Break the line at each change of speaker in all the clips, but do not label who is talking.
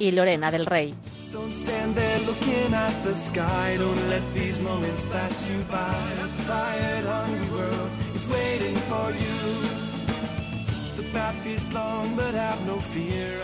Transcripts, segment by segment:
y Lorena del Rey.
Path is long, but have no fear.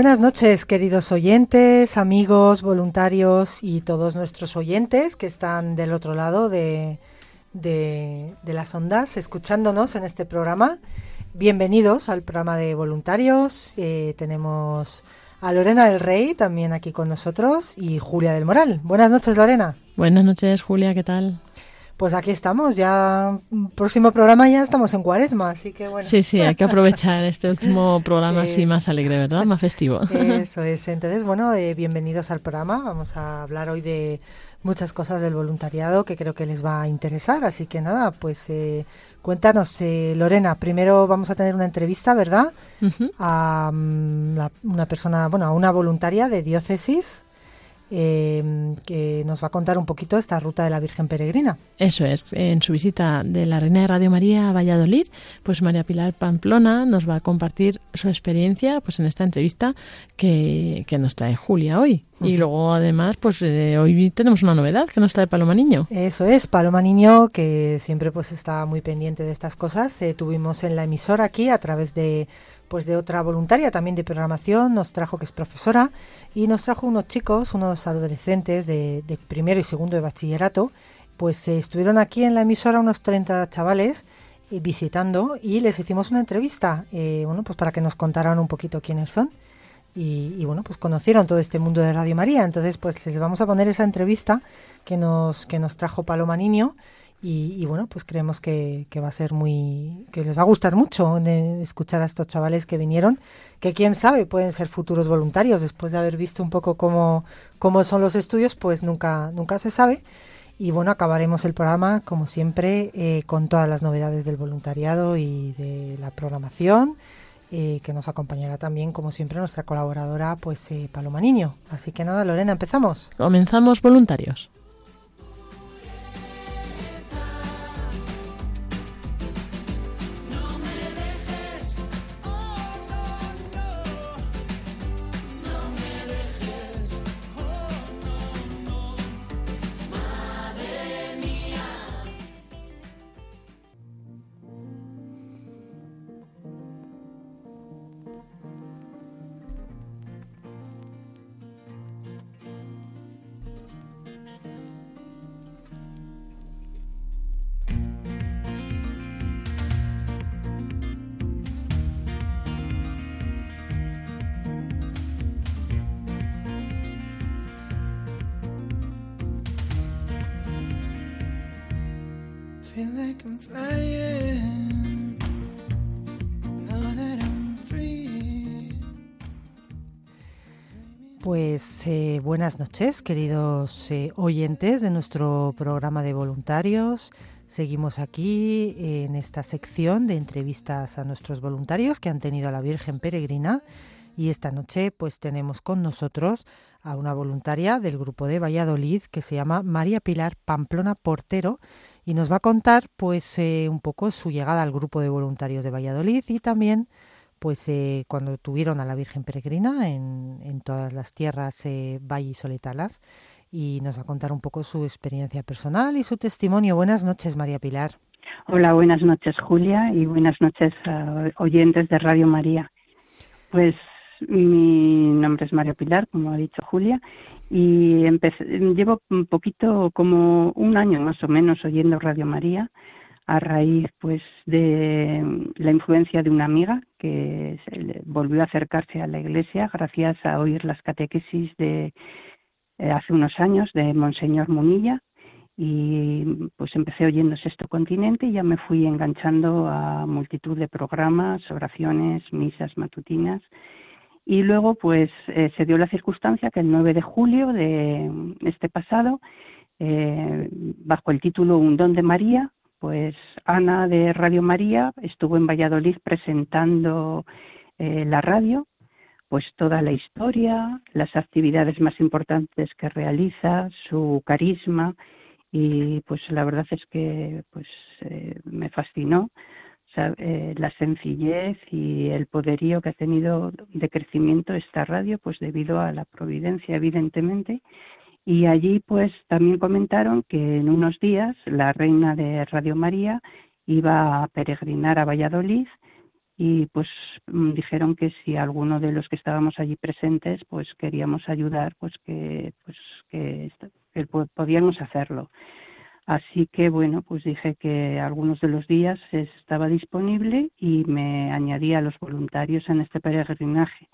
Buenas noches, queridos oyentes, amigos, voluntarios y todos nuestros oyentes que están del otro lado de, de- las ondas, escuchándonos en este programa. Bienvenidos al programa de voluntarios. Eh, tenemos a Lorena del Rey también aquí con nosotros y Julia del Moral. Buenas noches, Lorena.
Buenas noches, Julia, ¿qué tal?
Pues aquí estamos, ya mm, próximo programa ya estamos en cuaresma, así que bueno.
Sí, sí, hay que aprovechar este último programa así
Eh,
más alegre, ¿verdad? Más festivo.
Eso es. Entonces, bueno, eh, bienvenidos al programa. Vamos a hablar hoy de muchas cosas del voluntariado que creo que les va a interesar. Así que nada, pues eh, cuéntanos, eh, Lorena. Primero vamos a tener una entrevista, ¿verdad? A mm, la- una persona, bueno, a una voluntaria de diócesis eh, que nos va a contar un poquito esta ruta de la Virgen Peregrina.
Eso es, en su visita de la Reina de Radio María a Valladolid, pues María Pilar Pamplona nos va a compartir su experiencia pues en esta entrevista que, que nos trae Julia hoy. Y luego además, pues eh, hoy tenemos una novedad que nos trae Paloma Niño.
Eso es, Paloma Niño, que siempre pues está muy pendiente de estas cosas. Eh, tuvimos en la emisora aquí a través de pues de otra voluntaria también de programación, nos trajo que es profesora y nos trajo unos chicos, unos adolescentes de, de primero y segundo de bachillerato, pues eh, estuvieron aquí en la emisora unos 30 chavales eh, visitando y les hicimos una entrevista, eh, bueno, pues para que nos contaran un poquito quiénes son y, y, bueno, pues conocieron todo este mundo de Radio María. Entonces, pues les vamos a poner esa entrevista que nos, que nos trajo Paloma Niño. Y, bueno, pues creemos que, que va a ser muy, que les va a gustar mucho de escuchar a estos chavales que vinieron, que quién sabe, pueden ser futuros voluntarios, después de haber visto un poco cómo, cómo son los estudios, pues nunca, nunca se sabe. Y bueno, acabaremos el programa, como siempre, eh, con todas las novedades del voluntariado y de la programación eh, que nos acompañará también, como siempre, nuestra colaboradora, pues eh, Paloma Niño. Así que nada, Lorena, empezamos.
Comenzamos voluntarios.
Buenas noches, queridos eh, oyentes de nuestro programa de voluntarios. Seguimos aquí en esta sección de entrevistas a nuestros voluntarios que han tenido a la Virgen Peregrina y esta noche pues tenemos con nosotros a una voluntaria del grupo de Valladolid que se llama María Pilar Pamplona Portero y nos va a contar pues eh, un poco su llegada al grupo de voluntarios de Valladolid y también
pues eh, cuando tuvieron a la Virgen Peregrina en, en todas las tierras eh, Valle y Soletalas y nos va a contar un poco su experiencia personal y su testimonio. Buenas noches, María Pilar.
Hola, buenas noches, Julia, y buenas noches a oyentes de Radio María. Pues mi nombre es María Pilar, como ha dicho Julia, y empecé, llevo un poquito, como un año más o menos, oyendo Radio María a raíz pues de la influencia de una amiga que volvió a acercarse a la iglesia gracias a oír las catequesis de eh, hace unos años de Monseñor Munilla y pues empecé oyendo Sexto Continente y ya me fui enganchando a multitud de programas, oraciones, misas matutinas. Y luego pues eh, se dio la circunstancia que el 9 de julio de este pasado eh, bajo el título Un don de María pues Ana de Radio María estuvo en Valladolid presentando eh, la radio, pues toda la historia, las actividades más importantes que realiza, su carisma y pues la verdad es que pues eh, me fascinó eh, la sencillez y el poderío que ha tenido de crecimiento esta radio pues debido a la providencia evidentemente y allí pues también comentaron que en unos días la reina de Radio María iba a peregrinar a Valladolid y pues mm, dijeron que si alguno de los que estábamos allí presentes pues queríamos ayudar pues que pues que, podíamos hacerlo. Así que bueno pues dije que algunos de los días estaba disponible y me añadía a los voluntarios en este peregrinaje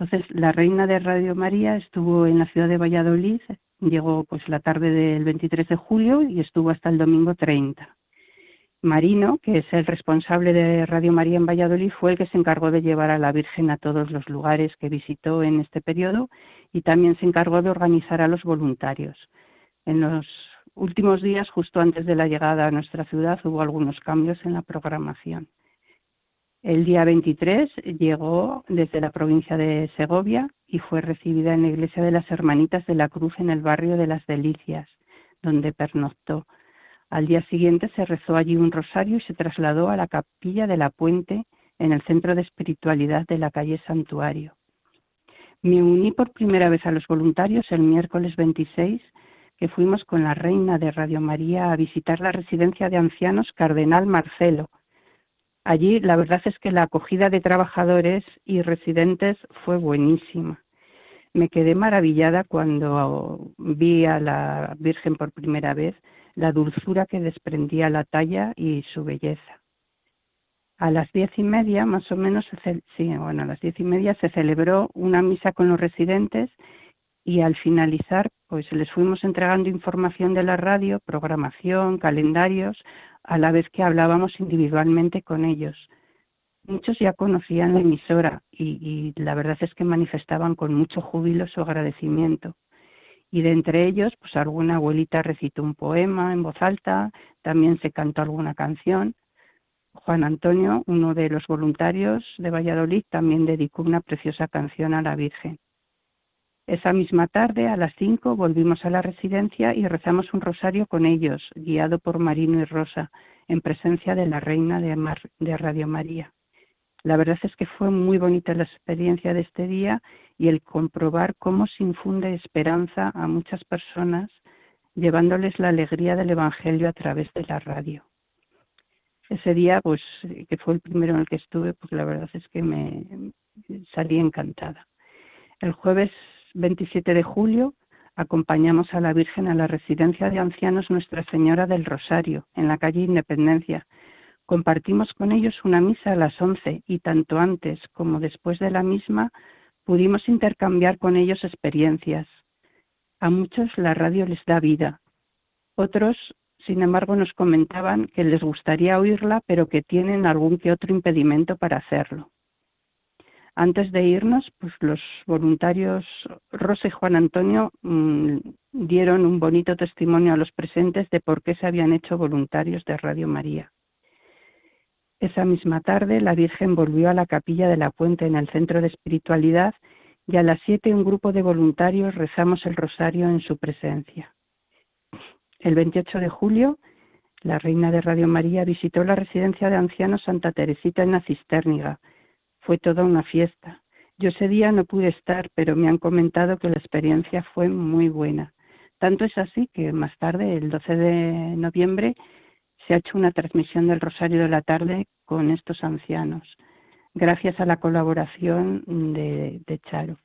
entonces, la reina de Radio María estuvo en la ciudad de Valladolid, llegó pues la tarde del 23 de julio y estuvo hasta el domingo 30. Marino, que es el responsable de Radio María en Valladolid, fue el que se encargó de llevar a la Virgen a todos los lugares que visitó en este periodo y también se encargó de organizar a los voluntarios. En los últimos días, justo antes de la llegada a nuestra ciudad, hubo algunos cambios en la programación. El día 23 llegó desde la provincia de Segovia y fue recibida en la iglesia de las Hermanitas de la Cruz en el barrio de las Delicias, donde pernoctó. Al día siguiente se rezó allí un rosario y se trasladó a la capilla de la Puente en el centro de espiritualidad de la calle Santuario. Me uní por primera vez a los voluntarios el miércoles 26, que fuimos con la reina de Radio María a visitar la residencia de ancianos Cardenal Marcelo, Allí la verdad es que la acogida de trabajadores y residentes fue buenísima. Me quedé maravillada cuando vi a la Virgen por primera vez, la dulzura que desprendía la talla y su belleza. A las diez y media, más o menos, bueno, a las diez y media se celebró una misa con los residentes y al finalizar, pues les fuimos entregando información de la radio, programación, calendarios, a la vez que hablábamos individualmente con ellos. Muchos ya conocían la emisora y, la verdad es que manifestaban con mucho júbilo su agradecimiento. Y de entre ellos, pues alguna abuelita recitó un poema en voz alta, también se cantó alguna canción. Juan Antonio, uno de los voluntarios de Valladolid, también dedicó una preciosa canción a la Virgen. Esa misma tarde, a las cinco, volvimos a la residencia y rezamos un rosario con ellos, guiado por Marino y Rosa, en presencia de la Reina de, Radio María. La verdad es que fue muy bonita la experiencia de este día y el comprobar cómo se infunde esperanza a muchas personas, llevándoles la alegría del Evangelio a través de la radio. Ese día, pues, que fue el primero en el que estuve, pues la verdad es que me salí encantada. El jueves 27 de julio acompañamos a la Virgen a la residencia de ancianos Nuestra Señora del Rosario, en la calle Independencia. Compartimos con ellos una misa a las 11 y tanto antes como después de la misma pudimos intercambiar con ellos experiencias. A muchos la radio les da vida. Otros, sin embargo, nos comentaban que les gustaría oírla, pero que tienen algún que otro impedimento para hacerlo. Antes de irnos, pues los voluntarios Rosa y Juan Antonio mm, dieron un bonito testimonio a los presentes de por qué se habían hecho voluntarios de Radio María. Esa misma tarde, la Virgen volvió a la capilla de la Puente en el centro de espiritualidad y a las siete un grupo de voluntarios rezamos el rosario en su presencia. El 28 de julio, la reina de Radio María visitó la residencia de ancianos Santa Teresita en la Cisterniga, Fue toda una fiesta. Yo ese día no pude estar, pero me han comentado que la experiencia fue muy buena. Tanto es así que más tarde, el 12 de noviembre, se ha hecho una transmisión del Rosario de la Tarde con estos ancianos, gracias a la colaboración de, de Charo.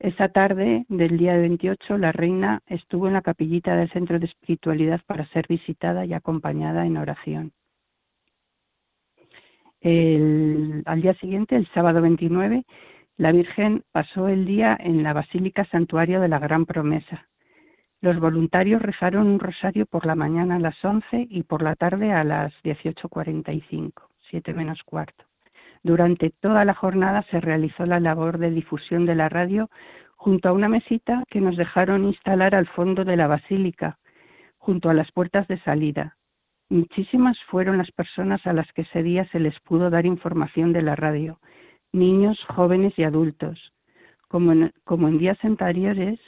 Esa tarde del día 28, la reina estuvo en la capillita del Centro de Espiritualidad para ser visitada y acompañada en oración. Al día siguiente, el sábado 29, la Virgen pasó el día en la Basílica Santuario de la Gran Promesa. Los voluntarios rezaron un rosario por la mañana a las 11 y por la tarde a las 18.45, 7 menos cuarto. Durante toda la jornada se realizó la labor de difusión de la radio junto a una mesita que nos dejaron instalar al fondo de la basílica, junto a las puertas de salida. Muchísimas fueron las personas a las que ese día se les pudo dar información de la radio, niños, jóvenes y adultos. Como en, días anteriores,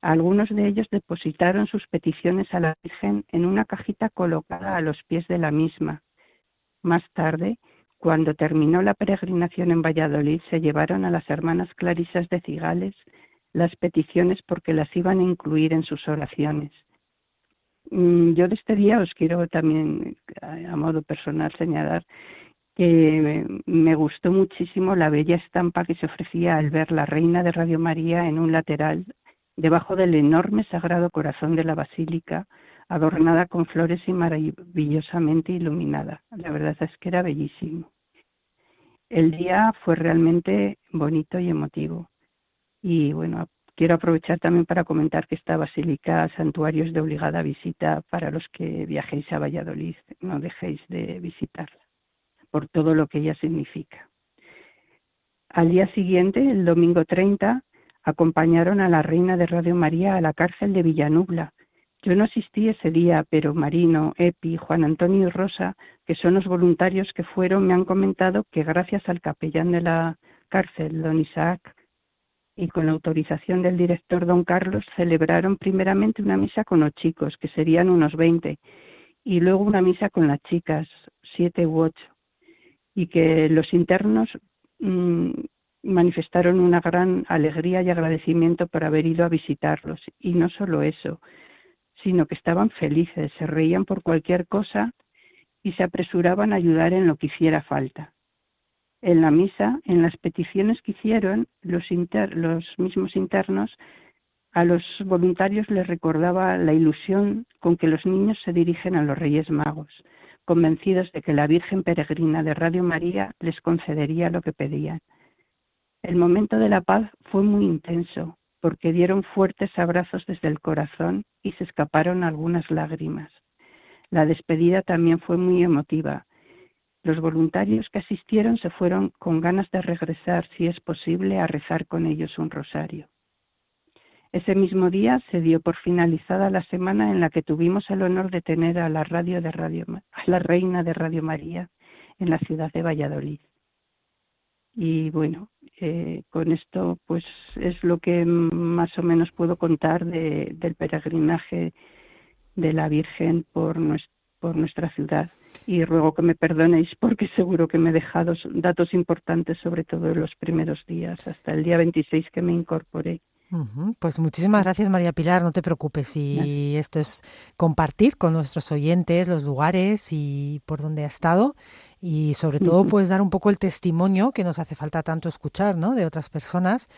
algunos de ellos depositaron sus peticiones a la Virgen en una cajita colocada a los pies de la misma. Más tarde, cuando terminó la peregrinación en Valladolid, se llevaron a las hermanas clarisas de Cigales las peticiones porque las iban a incluir en sus oraciones. Mm, yo de este día os quiero también, a modo personal, señalar que me gustó muchísimo la bella estampa que se ofrecía al ver la Reina de Radio María en un lateral debajo del enorme Sagrado Corazón de la Basílica, adornada con flores y maravillosamente iluminada. La verdad es que era bellísimo. El día fue realmente bonito y emotivo. Y bueno, quiero aprovechar también para comentar que esta basílica santuario es de obligada visita para los que viajéis a Valladolid. No dejéis de visitarla por todo lo que ella significa. Al día siguiente, el domingo 30, acompañaron a la reina de Radio María a la cárcel de Villanubla, yo no asistí ese día, pero Marino, Epi, Juan Antonio y Rosa, que son los voluntarios que fueron, me han comentado que gracias al capellán de la cárcel, don Isaac, y con la autorización del director don Carlos, celebraron primeramente una misa con los chicos, que serían unos 20, y luego una misa con las chicas, siete u ocho, y que los internos mmm, manifestaron una gran alegría y agradecimiento por haber ido a visitarlos. Y no solo eso, sino que estaban felices, se reían por cualquier cosa y se apresuraban a ayudar en lo que hiciera falta. En la misa, en las peticiones que hicieron los, los mismos internos, a los voluntarios les recordaba la ilusión con que los niños se dirigen a los Reyes Magos, convencidos de que la Virgen Peregrina de Radio María les concedería lo que pedían. El momento de la paz fue muy intenso, porque dieron fuertes abrazos desde el corazón y se escaparon algunas lágrimas. La despedida también fue muy emotiva. Los voluntarios que asistieron se fueron con ganas de regresar, si es posible, a rezar con ellos un rosario. Ese mismo día se dio por finalizada la semana en la que tuvimos el honor de tener a la radio de Radio a la reina de Radio María en la ciudad de Valladolid. Y bueno, eh, con esto pues es lo que más o menos puedo contar de, del peregrinaje de la Virgen por nuestra ciudad. Y ruego que me perdonéis porque seguro que me he dejado datos importantes, sobre todo en los primeros días, hasta el día 26 que me incorporé.
Pues muchísimas gracias María Pilar, no te preocupes. Y esto es compartir con nuestros oyentes los lugares y por dónde ha estado y sobre todo pues dar un poco el testimonio que nos hace falta tanto escuchar, ¿no? De otras personas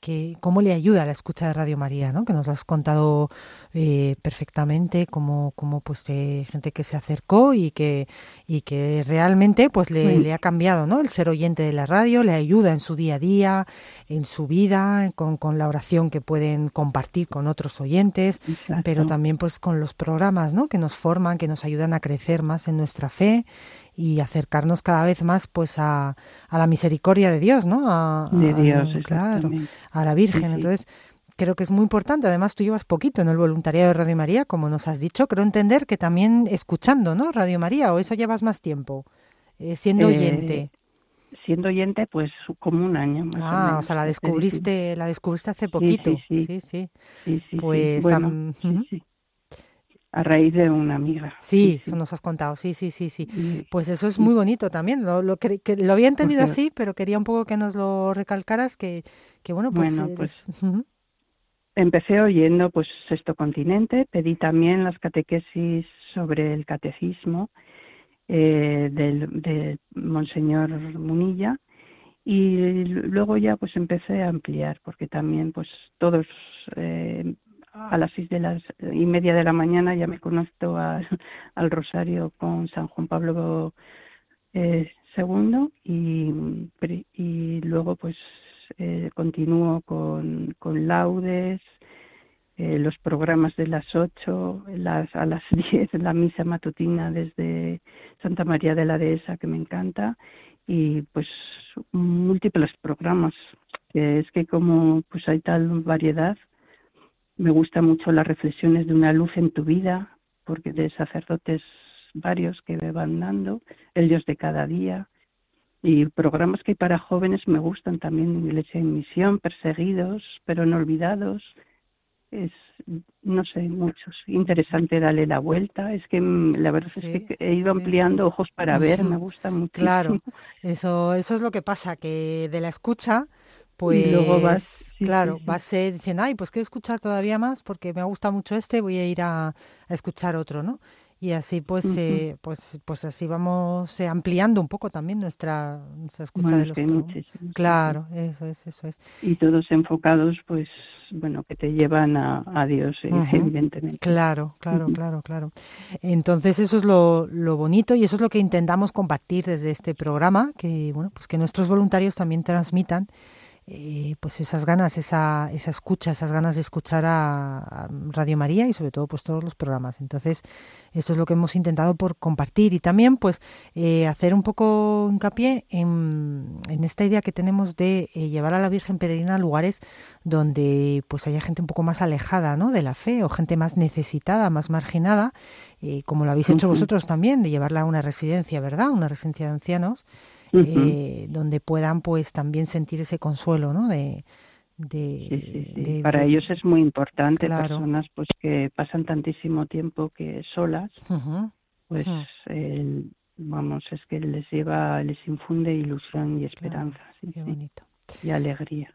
que cómo le ayuda la escucha de Radio María, ¿no? Que nos lo has contado eh, perfectamente, como, como pues eh, gente que se acercó y que y que realmente pues le, le, ha cambiado, ¿no? El ser oyente de la radio le ayuda en su día a día, en su vida, con, con la oración que pueden compartir con otros oyentes, pero también pues con los programas, ¿no? Que nos forman, que nos ayudan a crecer más en nuestra fe y acercarnos cada vez más pues a, a la misericordia de Dios, ¿no? A,
de Dios,
claro, a la Virgen. Entonces, creo que es muy importante. Además, tú llevas poquito en el voluntariado de Radio María, como nos has dicho. Creo entender que también escuchando, ¿no? Radio María, o eso llevas más tiempo, eh, siendo eh, oyente.
Siendo oyente, pues como un año más
ah, o,
menos,
o sea, la descubriste, la descubriste hace poquito.
Sí,
sí,
sí.
sí. Pues
bueno, a raíz de una amiga.
Sí, eso nos has contado, sí, sí, sí, sí. Pues eso es muy bonito también, lo, lo, que, lo había entendido así, pero quería un poco que nos lo recalcaras, que, que bueno, pues...
Bueno, pues empecé oyendo pues Sexto Continente, pedí también las catequesis sobre el catecismo eh, del, de Monseñor Munilla y luego ya pues empecé a ampliar porque también pues todos eh, a las seis de las y media de la mañana ya me conozco al rosario con San Juan Pablo eh, II y, y luego pues eh, continúo con, con laudes, eh, los programas de las ocho, las, a las diez la misa matutina desde Santa María de la Dehesa que me encanta y pues múltiples programas. es que como pues hay tal variedad, me gusta mucho las reflexiones de una luz en tu vida, porque de sacerdotes varios que me van dando, el Dios de cada día, y programas que hay para jóvenes me gustan también, Iglesia en Misión, Perseguidos, pero no olvidados, es, no sé, muchos. Interesante darle la vuelta. Es que mm, la verdad es que he ido ampliando ojos para ver, me gusta mucho.
Claro, eso, eso es lo que pasa, que de la escucha pues luego vas, claro, vas diciendo, ay, pues quiero escuchar todavía más porque me gusta mucho este, voy a ir a, escuchar otro, ¿no? Y así pues, eh, pues, pues así vamos eh, ampliando un poco también nuestra, nuestra escucha de los Claro, eso es, eso es.
Y todos enfocados, pues, bueno, que te llevan a, a Dios, eh, evidentemente.
Claro, claro, claro, claro. Entonces eso es lo, lo bonito y eso es lo que intentamos compartir desde este programa, que bueno, pues que nuestros voluntarios también transmitan eh, pues esas ganas, esa, esa escucha, esas ganas de escuchar a, Radio María y sobre todo pues todos los programas. Entonces, esto es lo que hemos intentado por compartir y también pues eh, hacer un poco hincapié en, en, esta idea que tenemos de eh, llevar a la Virgen Peregrina a lugares donde pues haya gente un poco más alejada ¿no? de la fe o gente más necesitada, más marginada, como lo habéis hecho vosotros también, de llevarla a una residencia, ¿verdad? Una residencia de ancianos eh, donde puedan pues también sentir ese consuelo, ¿no? De,
de, para ellos es muy importante personas pues que pasan tantísimo tiempo que solas pues vamos es que les lleva les infunde ilusión y esperanza y alegría.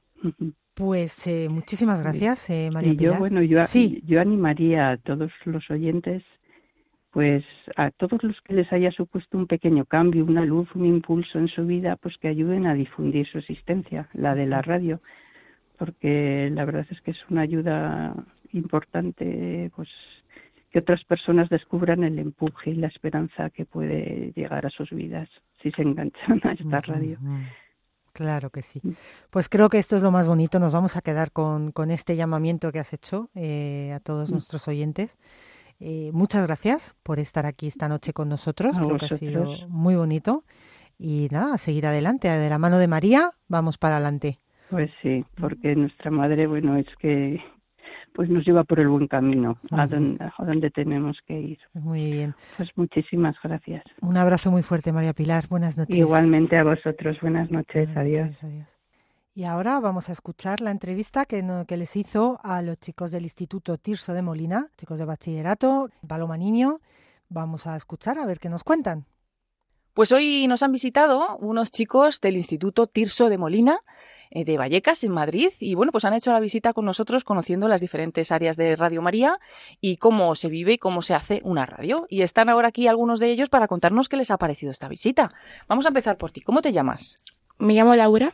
Pues eh, muchísimas gracias eh, María Pilar.
yo bueno yo, yo animaría a todos los oyentes pues a todos los que les haya supuesto un pequeño cambio, una luz, un impulso en su vida, pues que ayuden a difundir su existencia, la de la radio, porque la verdad es que es una ayuda importante, pues que otras personas descubran el empuje y la esperanza que puede llegar a sus vidas si se enganchan a esta radio.
Claro que sí. Mm. Pues creo que esto es lo más bonito. Nos vamos a quedar con, con este llamamiento que has hecho eh, a todos mm. nuestros oyentes. Eh, muchas gracias por estar aquí esta noche con nosotros. Creo que ha sido muy bonito. Y nada, seguir adelante. De la mano de María, vamos para adelante.
Pues sí, porque nuestra madre, bueno, es que pues nos lleva por el buen camino, a, donde, a donde tenemos que ir.
Muy bien.
Pues muchísimas gracias.
Un abrazo muy fuerte, María Pilar. Buenas noches.
Igualmente a vosotros. Buenas noches. adiós. adiós.
Y ahora vamos a escuchar la entrevista que, que, les hizo a los chicos del Instituto Tirso de Molina, chicos de bachillerato, Paloma Niño. Vamos a escuchar a ver qué nos cuentan.
Pues hoy nos han visitado unos chicos del Instituto Tirso de Molina eh, de Vallecas, en Madrid, y bueno, pues han hecho la visita con nosotros conociendo las diferentes áreas de Radio María y cómo se vive y cómo se hace una radio. Y están ahora aquí algunos de ellos para contarnos qué les ha parecido esta visita. Vamos a empezar por ti. ¿Cómo te llamas?
Me llamo Laura.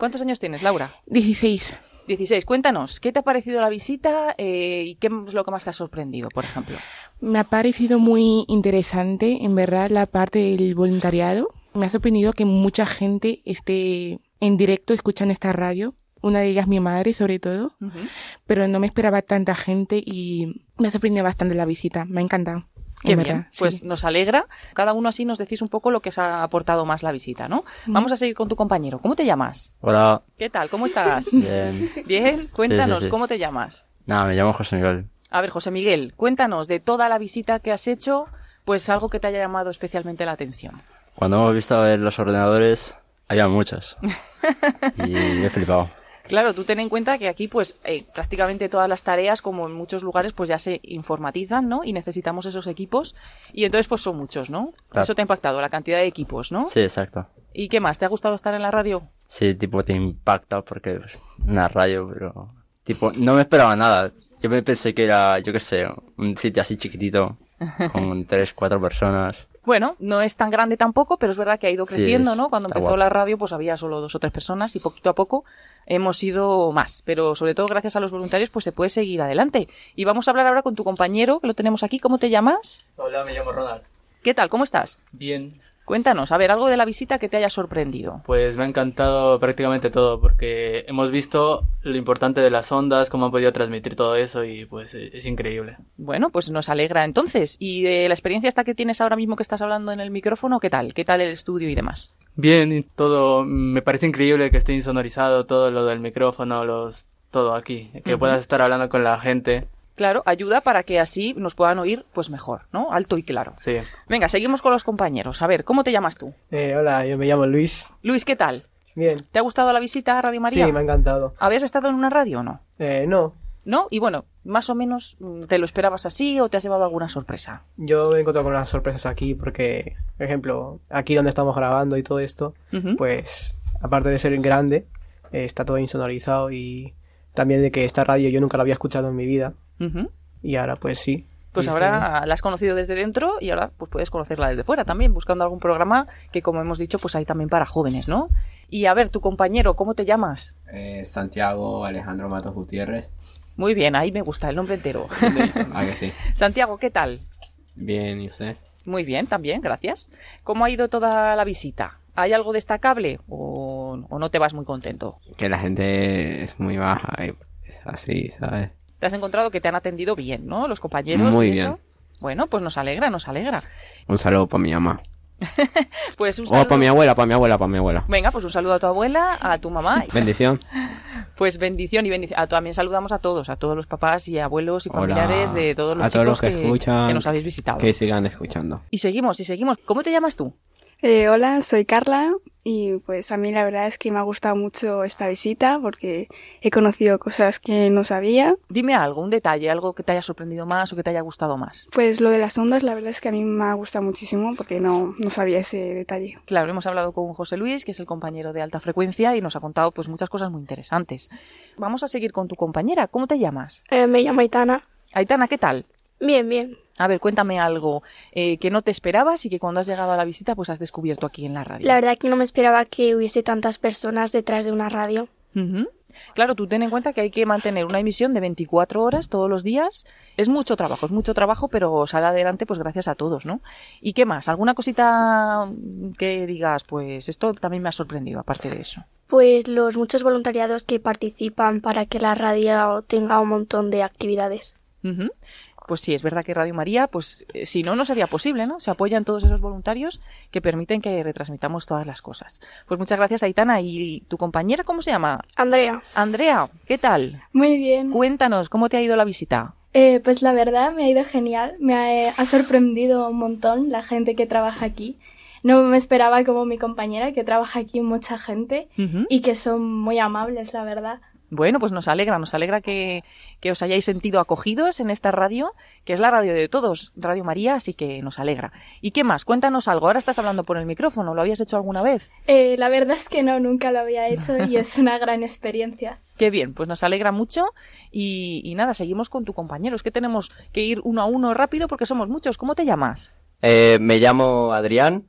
¿Cuántos años tienes, Laura?
Dieciséis.
16. Cuéntanos, ¿qué te ha parecido la visita eh, y qué es lo que más te ha sorprendido, por ejemplo?
Me ha parecido muy interesante, en verdad, la parte del voluntariado. Me ha sorprendido que mucha gente esté en directo escuchando esta radio. Una de ellas mi madre, sobre todo. Pero no me esperaba tanta gente y me ha sorprendido bastante la visita. Me ha encantado.
Qué bien, pues nos alegra. Cada uno así nos decís un poco lo que os ha aportado más la visita, ¿no? Vamos a seguir con tu compañero. ¿Cómo te llamas?
Hola.
¿Qué tal? ¿Cómo estás?
Bien.
Bien, cuéntanos, ¿cómo te llamas?
Nada, me llamo José Miguel.
A ver, José Miguel, cuéntanos de toda la visita que has hecho, pues algo que te haya llamado especialmente la atención.
Cuando hemos visto a ver los ordenadores, había muchos. y me he flipado.
Claro, tú ten en cuenta que aquí, pues, eh, prácticamente todas las tareas, como en muchos lugares, pues ya se informatizan, ¿no? Y necesitamos esos equipos. Y entonces, pues son muchos, ¿no?
Claro.
Eso te ha impactado, la cantidad de equipos, ¿no?
Sí, exacto.
¿Y qué más? ¿Te ha gustado estar en la radio?
Sí, tipo, te impacta porque es una radio, pero... Tipo, no me esperaba nada. Yo me pensé que era, yo qué sé, un sitio así chiquitito, con tres, cuatro personas.
Bueno, no es tan grande tampoco, pero es verdad que ha ido creciendo, ¿no? Cuando empezó
guapo.
la radio, pues había solo dos o tres personas y poquito a poco hemos ido más. Pero sobre todo gracias a los voluntarios, pues se puede seguir adelante. Y vamos a hablar ahora con tu compañero, que lo tenemos aquí. ¿Cómo te llamas?
Hola, me llamo Ronald.
¿Qué tal? ¿Cómo estás?
Bien,
Cuéntanos, a ver, algo de la visita que te haya sorprendido.
pues me ha encantado prácticamente todo porque hemos visto lo importante de las ondas, cómo han podido transmitir todo eso y pues e- es increíble.
Bueno, pues nos alegra entonces. ¿Y de la experiencia esta que tienes ahora mismo que estás hablando en el micrófono, qué tal? ¿Qué tal el estudio y demás?
Bien, y todo, me parece increíble que esté insonorizado todo lo del micrófono, los todo aquí, que puedas estar hablando con la gente.
Claro, ayuda para que así nos puedan oír pues mejor, ¿no? Alto y claro.
Sí.
Venga, seguimos con los compañeros. A ver, ¿cómo te llamas tú?
Eh, hola, yo me llamo Luis.
Luis, ¿qué tal?
Bien.
¿Te ha gustado la visita a Radio María?
Sí, me ha encantado.
¿Habías estado en una radio o no?
Eh, no,
¿No? Y bueno, más o menos, mm, ¿te lo esperabas así o te has llevado alguna sorpresa?
yo me he encontrado con unas sorpresas aquí porque, por ejemplo, aquí donde estamos grabando y todo esto, pues aparte de ser grande, eh, está todo insonorizado y también de que esta radio yo nunca la había escuchado en mi vida Y ahora pues sí.
Pues ahora la has conocido desde dentro y ahora pues puedes conocerla desde fuera también, buscando algún programa que como hemos dicho pues hay también para jóvenes, ¿no? Y a ver, tu compañero, ¿cómo te llamas?
Eh, Santiago Alejandro Matos Gutiérrez.
Muy bien, ahí me gusta el nombre entero.
Que sí.
Santiago, ¿qué tal?
Bien, ¿y usted?
Muy bien, también, gracias. ¿Cómo ha ido toda la visita? ¿Hay algo destacable o, o no te vas muy contento?
Que la gente es muy baja y es así, ¿sabes?
Te has encontrado que te han atendido bien, ¿no? Los compañeros
Muy
y
bien.
eso. Bueno, pues nos alegra, nos alegra.
Un saludo para mi mamá.
Pues un
O
saludo.
para mi abuela, para mi abuela, para mi abuela.
Venga, pues un saludo a tu abuela, a tu mamá.
Bendición.
Pues bendición y bendición. También saludamos a todos, a todos los papás y abuelos y
Hola.
familiares de todos los
a todos
chicos
los que, escuchan.
que nos habéis visitado.
Que sigan escuchando.
Y seguimos, y seguimos. ¿Cómo te llamas tú?
Eh, hola, soy Carla y pues a mí la verdad es que me ha gustado mucho esta visita porque he conocido cosas que no sabía.
Dime algo, un detalle, algo que te haya sorprendido más o que te haya gustado más.
Pues lo de las ondas la verdad es que a mí me ha gustado muchísimo porque no, no sabía ese detalle.
Claro, hemos hablado con José Luis, que es el compañero de alta frecuencia, y nos ha contado pues muchas cosas muy interesantes. Vamos a seguir con tu compañera. ¿Cómo te llamas?
Eh, me llamo Aitana.
Aitana, ¿qué tal?
Bien, bien.
A ver, cuéntame algo eh, que no te esperabas y que cuando has llegado a la visita pues has descubierto aquí en la radio.
La verdad que no me esperaba que hubiese tantas personas detrás de una radio.
Claro, tú ten en cuenta que hay que mantener una emisión de 24 horas todos los días. Es mucho trabajo, es mucho trabajo, pero sale adelante pues gracias a todos, ¿no? ¿Y qué más? ¿Alguna cosita que digas, pues esto también me ha sorprendido, aparte de eso?
Pues los muchos voluntariados que participan para que la radio tenga un montón de actividades.
Pues sí, es verdad que Radio María, pues eh, si no, no sería posible, ¿no? Se apoyan todos esos voluntarios que permiten que retransmitamos todas las cosas. Pues muchas gracias, Aitana. ¿Y tu compañera cómo se llama?
Andrea.
Andrea, ¿qué tal?
Muy bien.
Cuéntanos, ¿cómo te ha ido la visita?
Eh, pues la verdad me ha ido genial, me ha, ha sorprendido un montón la gente que trabaja aquí. No me esperaba como mi compañera que trabaja aquí mucha gente y que son muy amables, la verdad.
Bueno, pues nos alegra, nos alegra que, que os hayáis sentido acogidos en esta radio, que es la radio de todos, Radio María, así que nos alegra. ¿Y qué más? Cuéntanos algo. Ahora estás hablando por el micrófono, ¿lo habías hecho alguna vez?
Eh, la verdad es que no, nunca lo había hecho y es una gran experiencia.
Qué bien, pues nos alegra mucho y, y nada, seguimos con tu compañero. Es que tenemos que ir uno a uno rápido porque somos muchos. ¿Cómo te llamas?
Eh, me llamo Adrián.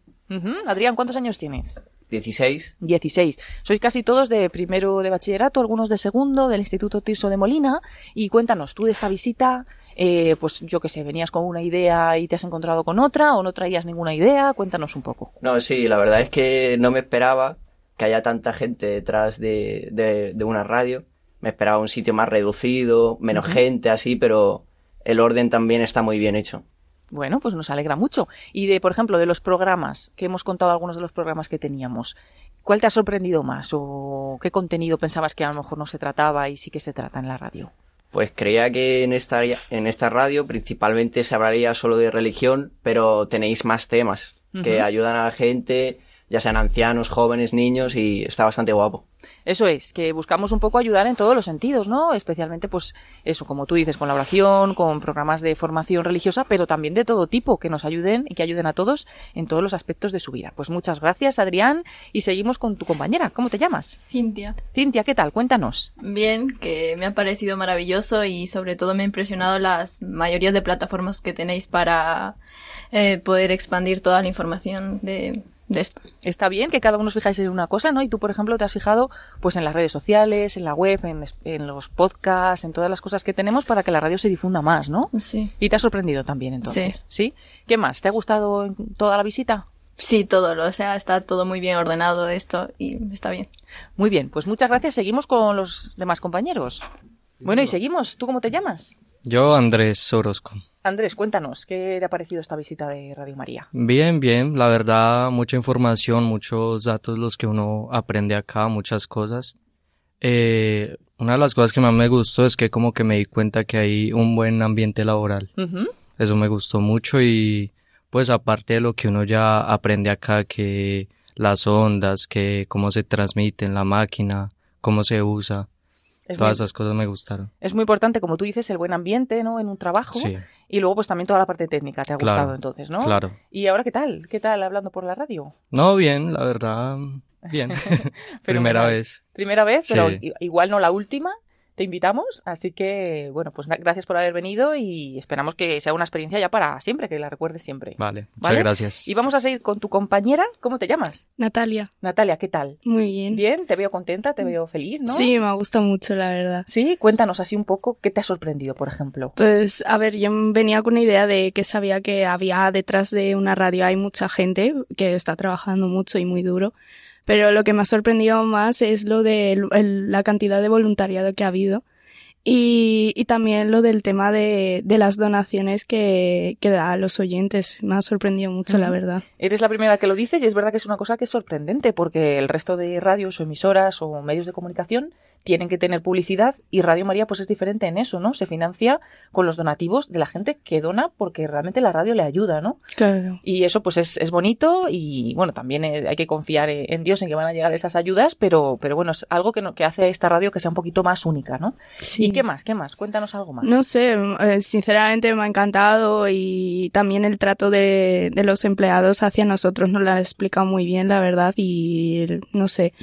Adrián, ¿cuántos años tienes?
16.
16. Sois casi todos de primero de bachillerato, algunos de segundo, del Instituto Tirso de Molina. Y cuéntanos, tú de esta visita, eh, pues yo qué sé, venías con una idea y te has encontrado con otra, o no traías ninguna idea. Cuéntanos un poco.
No, sí, la verdad es que no me esperaba que haya tanta gente detrás de, de, de una radio. Me esperaba un sitio más reducido, menos gente así, pero el orden también está muy bien hecho.
Bueno, pues nos alegra mucho. Y de, por ejemplo, de los programas, que hemos contado algunos de los programas que teníamos, ¿cuál te ha sorprendido más? ¿O qué contenido pensabas que a lo mejor no se trataba y sí que se trata en la radio?
Pues creía que en esta, en esta radio principalmente se hablaría solo de religión, pero tenéis más temas que ayudan a la gente, ya sean ancianos, jóvenes, niños, y está bastante guapo.
Eso es, que buscamos un poco ayudar en todos los sentidos, ¿no? Especialmente, pues, eso, como tú dices, con la oración, con programas de formación religiosa, pero también de todo tipo, que nos ayuden y que ayuden a todos en todos los aspectos de su vida. Pues muchas gracias, Adrián, y seguimos con tu compañera. ¿Cómo te llamas?
Cintia.
Cintia, ¿qué tal? Cuéntanos.
Bien, que me ha parecido maravilloso y sobre todo me ha impresionado las mayorías de plataformas que tenéis para eh, poder expandir toda la información de.
Está bien que cada uno os fijáis en una cosa, ¿no? Y tú, por ejemplo, te has fijado pues en las redes sociales, en la web, en, en los podcasts, en todas las cosas que tenemos para que la radio se difunda más, ¿no?
Sí.
Y te ha sorprendido también, entonces. Sí. ¿Qué más? ¿Te ha gustado en toda la visita?
Sí, todo, o sea, está todo muy bien ordenado esto y está bien.
Muy bien, pues muchas gracias. Seguimos con los demás compañeros. Bueno, y seguimos. ¿Tú cómo te llamas?
Yo, Andrés Orozco.
Andrés, cuéntanos, ¿qué te ha parecido esta visita de Radio María?
Bien, bien, la verdad, mucha información, muchos datos los que uno aprende acá, muchas cosas. Eh, una de las cosas que más me gustó es que como que me di cuenta que hay un buen ambiente laboral.
Ujú.
Eso me gustó mucho y pues aparte de lo que uno ya aprende acá, que las ondas, que cómo se transmiten, la máquina, cómo se usa,
Es
todas
muy-
esas cosas me gustaron.
Es muy importante, como tú dices, el buen ambiente, ¿no? En un trabajo.
Sí.
Y luego, pues también toda la parte técnica te ha
Claro,
gustado entonces, ¿no?
claro.
¿Y ahora qué tal? ¿Qué tal hablando por la radio?
No, bien, la verdad, bien. Primera vez.
Primera vez, pero
Sí.
igual no la última. Te invitamos, así que, bueno, pues gracias por haber venido y esperamos que sea una experiencia ya para siempre, que la recuerdes siempre.
Vale, muchas
¿Vale?
gracias.
Y vamos a seguir con tu compañera. ¿Cómo te llamas?
Natalia.
Natalia, ¿qué tal?
Muy bien.
Bien, te veo contenta, te veo feliz, ¿no?
Sí, me gusta mucho, la verdad.
Sí, cuéntanos así un poco qué te ha sorprendido, por ejemplo.
Pues, a ver, yo venía con una idea de que sabía que había detrás de una radio hay mucha gente que está trabajando mucho y muy duro. Pero lo que me ha sorprendido más es lo de el- el- la cantidad de voluntariado que ha habido. Y, y también lo del tema de, de las donaciones que, que da a los oyentes. Me ha sorprendido mucho, la verdad.
Eres la primera que lo dices y es verdad que es una cosa que es sorprendente porque el resto de radios o emisoras o medios de comunicación tienen que tener publicidad y Radio María pues es diferente en eso, ¿no? Se financia con los donativos de la gente que dona porque realmente la radio le ayuda, ¿no?
Claro.
Y eso pues es, es bonito y bueno, también eh, hay que confiar en Dios en que van a llegar esas ayudas, pero, pero bueno, es algo que, no- que hace esta radio que sea un poquito más única, ¿no?
Sí.
¿Y qué más? ¿Qué más? Cuéntanos algo más.
No sé, eh, sinceramente me ha encantado y también el trato de, de los empleados hacia nosotros nos lo ha explicado muy bien, la verdad, y no sé,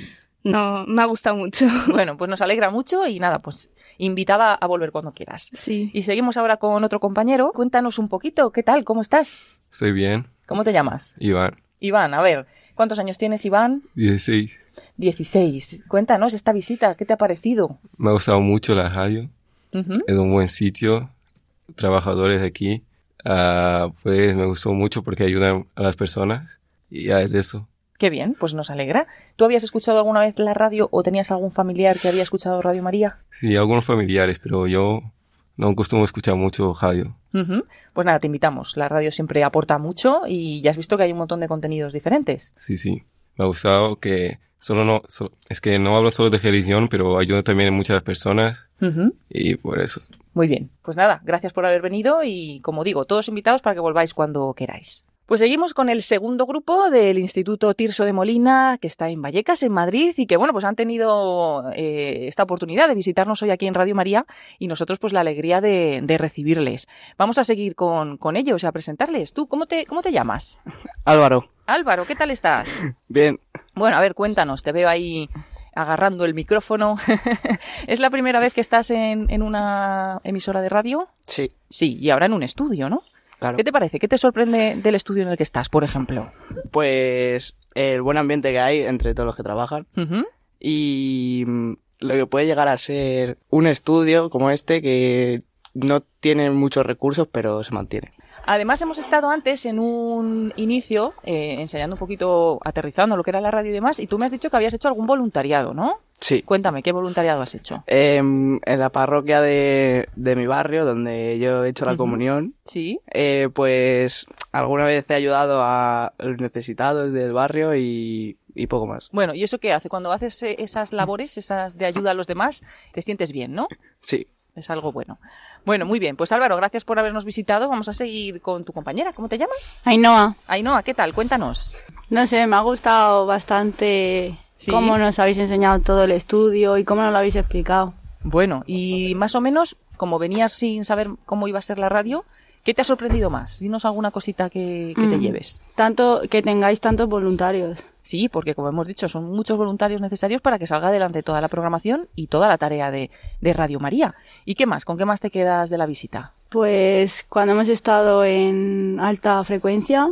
no, me ha gustado mucho.
Bueno, pues nos alegra mucho y nada, pues invitada a volver cuando quieras.
Sí.
Y seguimos ahora con otro compañero. Cuéntanos un poquito, ¿qué tal? ¿Cómo estás?
Estoy bien,
¿Cómo te llamas?
Iván,
Iván, a ver, ¿cuántos años tienes, Iván?
16.
16. Cuéntanos esta visita, ¿qué te ha parecido?
Me ha gustado mucho la radio, es un buen sitio, trabajadores de aquí, ah, pues me gustó mucho porque ayudan a las personas y ya es eso.
Qué bien, pues nos alegra. ¿Tú habías escuchado alguna vez la radio o tenías algún familiar que había escuchado Radio María?
Sí, algunos familiares, pero yo no acostumbro a escuchar mucho radio.
Pues nada, te invitamos. La radio siempre aporta mucho y ya has visto que hay un montón de contenidos diferentes.
Sí, sí, me ha gustado que solo no, so- es que no hablo solo de religión, pero ayuda también a muchas personas y por eso.
Muy bien, pues nada, gracias por haber venido y como digo, todos invitados para que volváis cuando queráis. Pues seguimos con el segundo grupo del Instituto Tirso de Molina, que está en Vallecas, en Madrid, y que bueno, pues han tenido eh, esta oportunidad de visitarnos hoy aquí en Radio María y nosotros pues la alegría de, de recibirles. Vamos a seguir con, con ellos, a presentarles. ¿Tú cómo te, cómo te llamas?
Álvaro,
Álvaro, ¿qué tal estás?
bien.
Bueno, a ver, cuéntanos, te veo ahí agarrando el micrófono. ¿Es la primera vez que estás en, en una emisora de radio?
Sí.
Sí, y ahora en un estudio, ¿no?
Claro.
¿Qué te parece? ¿Qué te sorprende del estudio en el que estás, por ejemplo?
Pues el buen ambiente que hay entre todos los que trabajan y mm, lo que puede llegar a ser un estudio como este que no tiene muchos recursos pero se mantiene.
Además, hemos estado antes en un inicio eh, enseñando un poquito, aterrizando lo que era la radio y demás, y tú me has dicho que habías hecho algún voluntariado, ¿no?
Sí.
Cuéntame, ¿qué voluntariado has hecho?
Em, en la parroquia de, de mi barrio, donde yo he hecho la comunión,
Sí.
eh, pues alguna vez he ayudado a los necesitados del barrio y, y poco más.
Bueno, ¿y eso qué hace? Cuando haces eh, esas labores, esas de ayuda a los demás, te sientes bien, ¿no?
Sí.
Es algo bueno. Bueno, muy bien. Pues Álvaro, gracias por habernos visitado. Vamos a seguir con tu compañera. ¿Cómo te llamas?
Ainhoa.
Ainhoa, ¿qué tal? Cuéntanos.
No sé, me ha gustado bastante cómo nos habéis enseñado todo el estudio y cómo nos lo habéis explicado.
Bueno, y más o menos, como venías sin saber cómo iba a ser la radio, ¿qué te ha sorprendido más? Dinos alguna cosita que, que te
Mm.
lleves.
Tanto que tengáis tantos voluntarios.
Sí, porque como hemos dicho, son muchos voluntarios necesarios para que salga adelante toda la programación y toda la tarea de, de Radio María. ¿Y qué más? ¿Con qué más te quedas de la visita?
Pues cuando hemos estado en alta frecuencia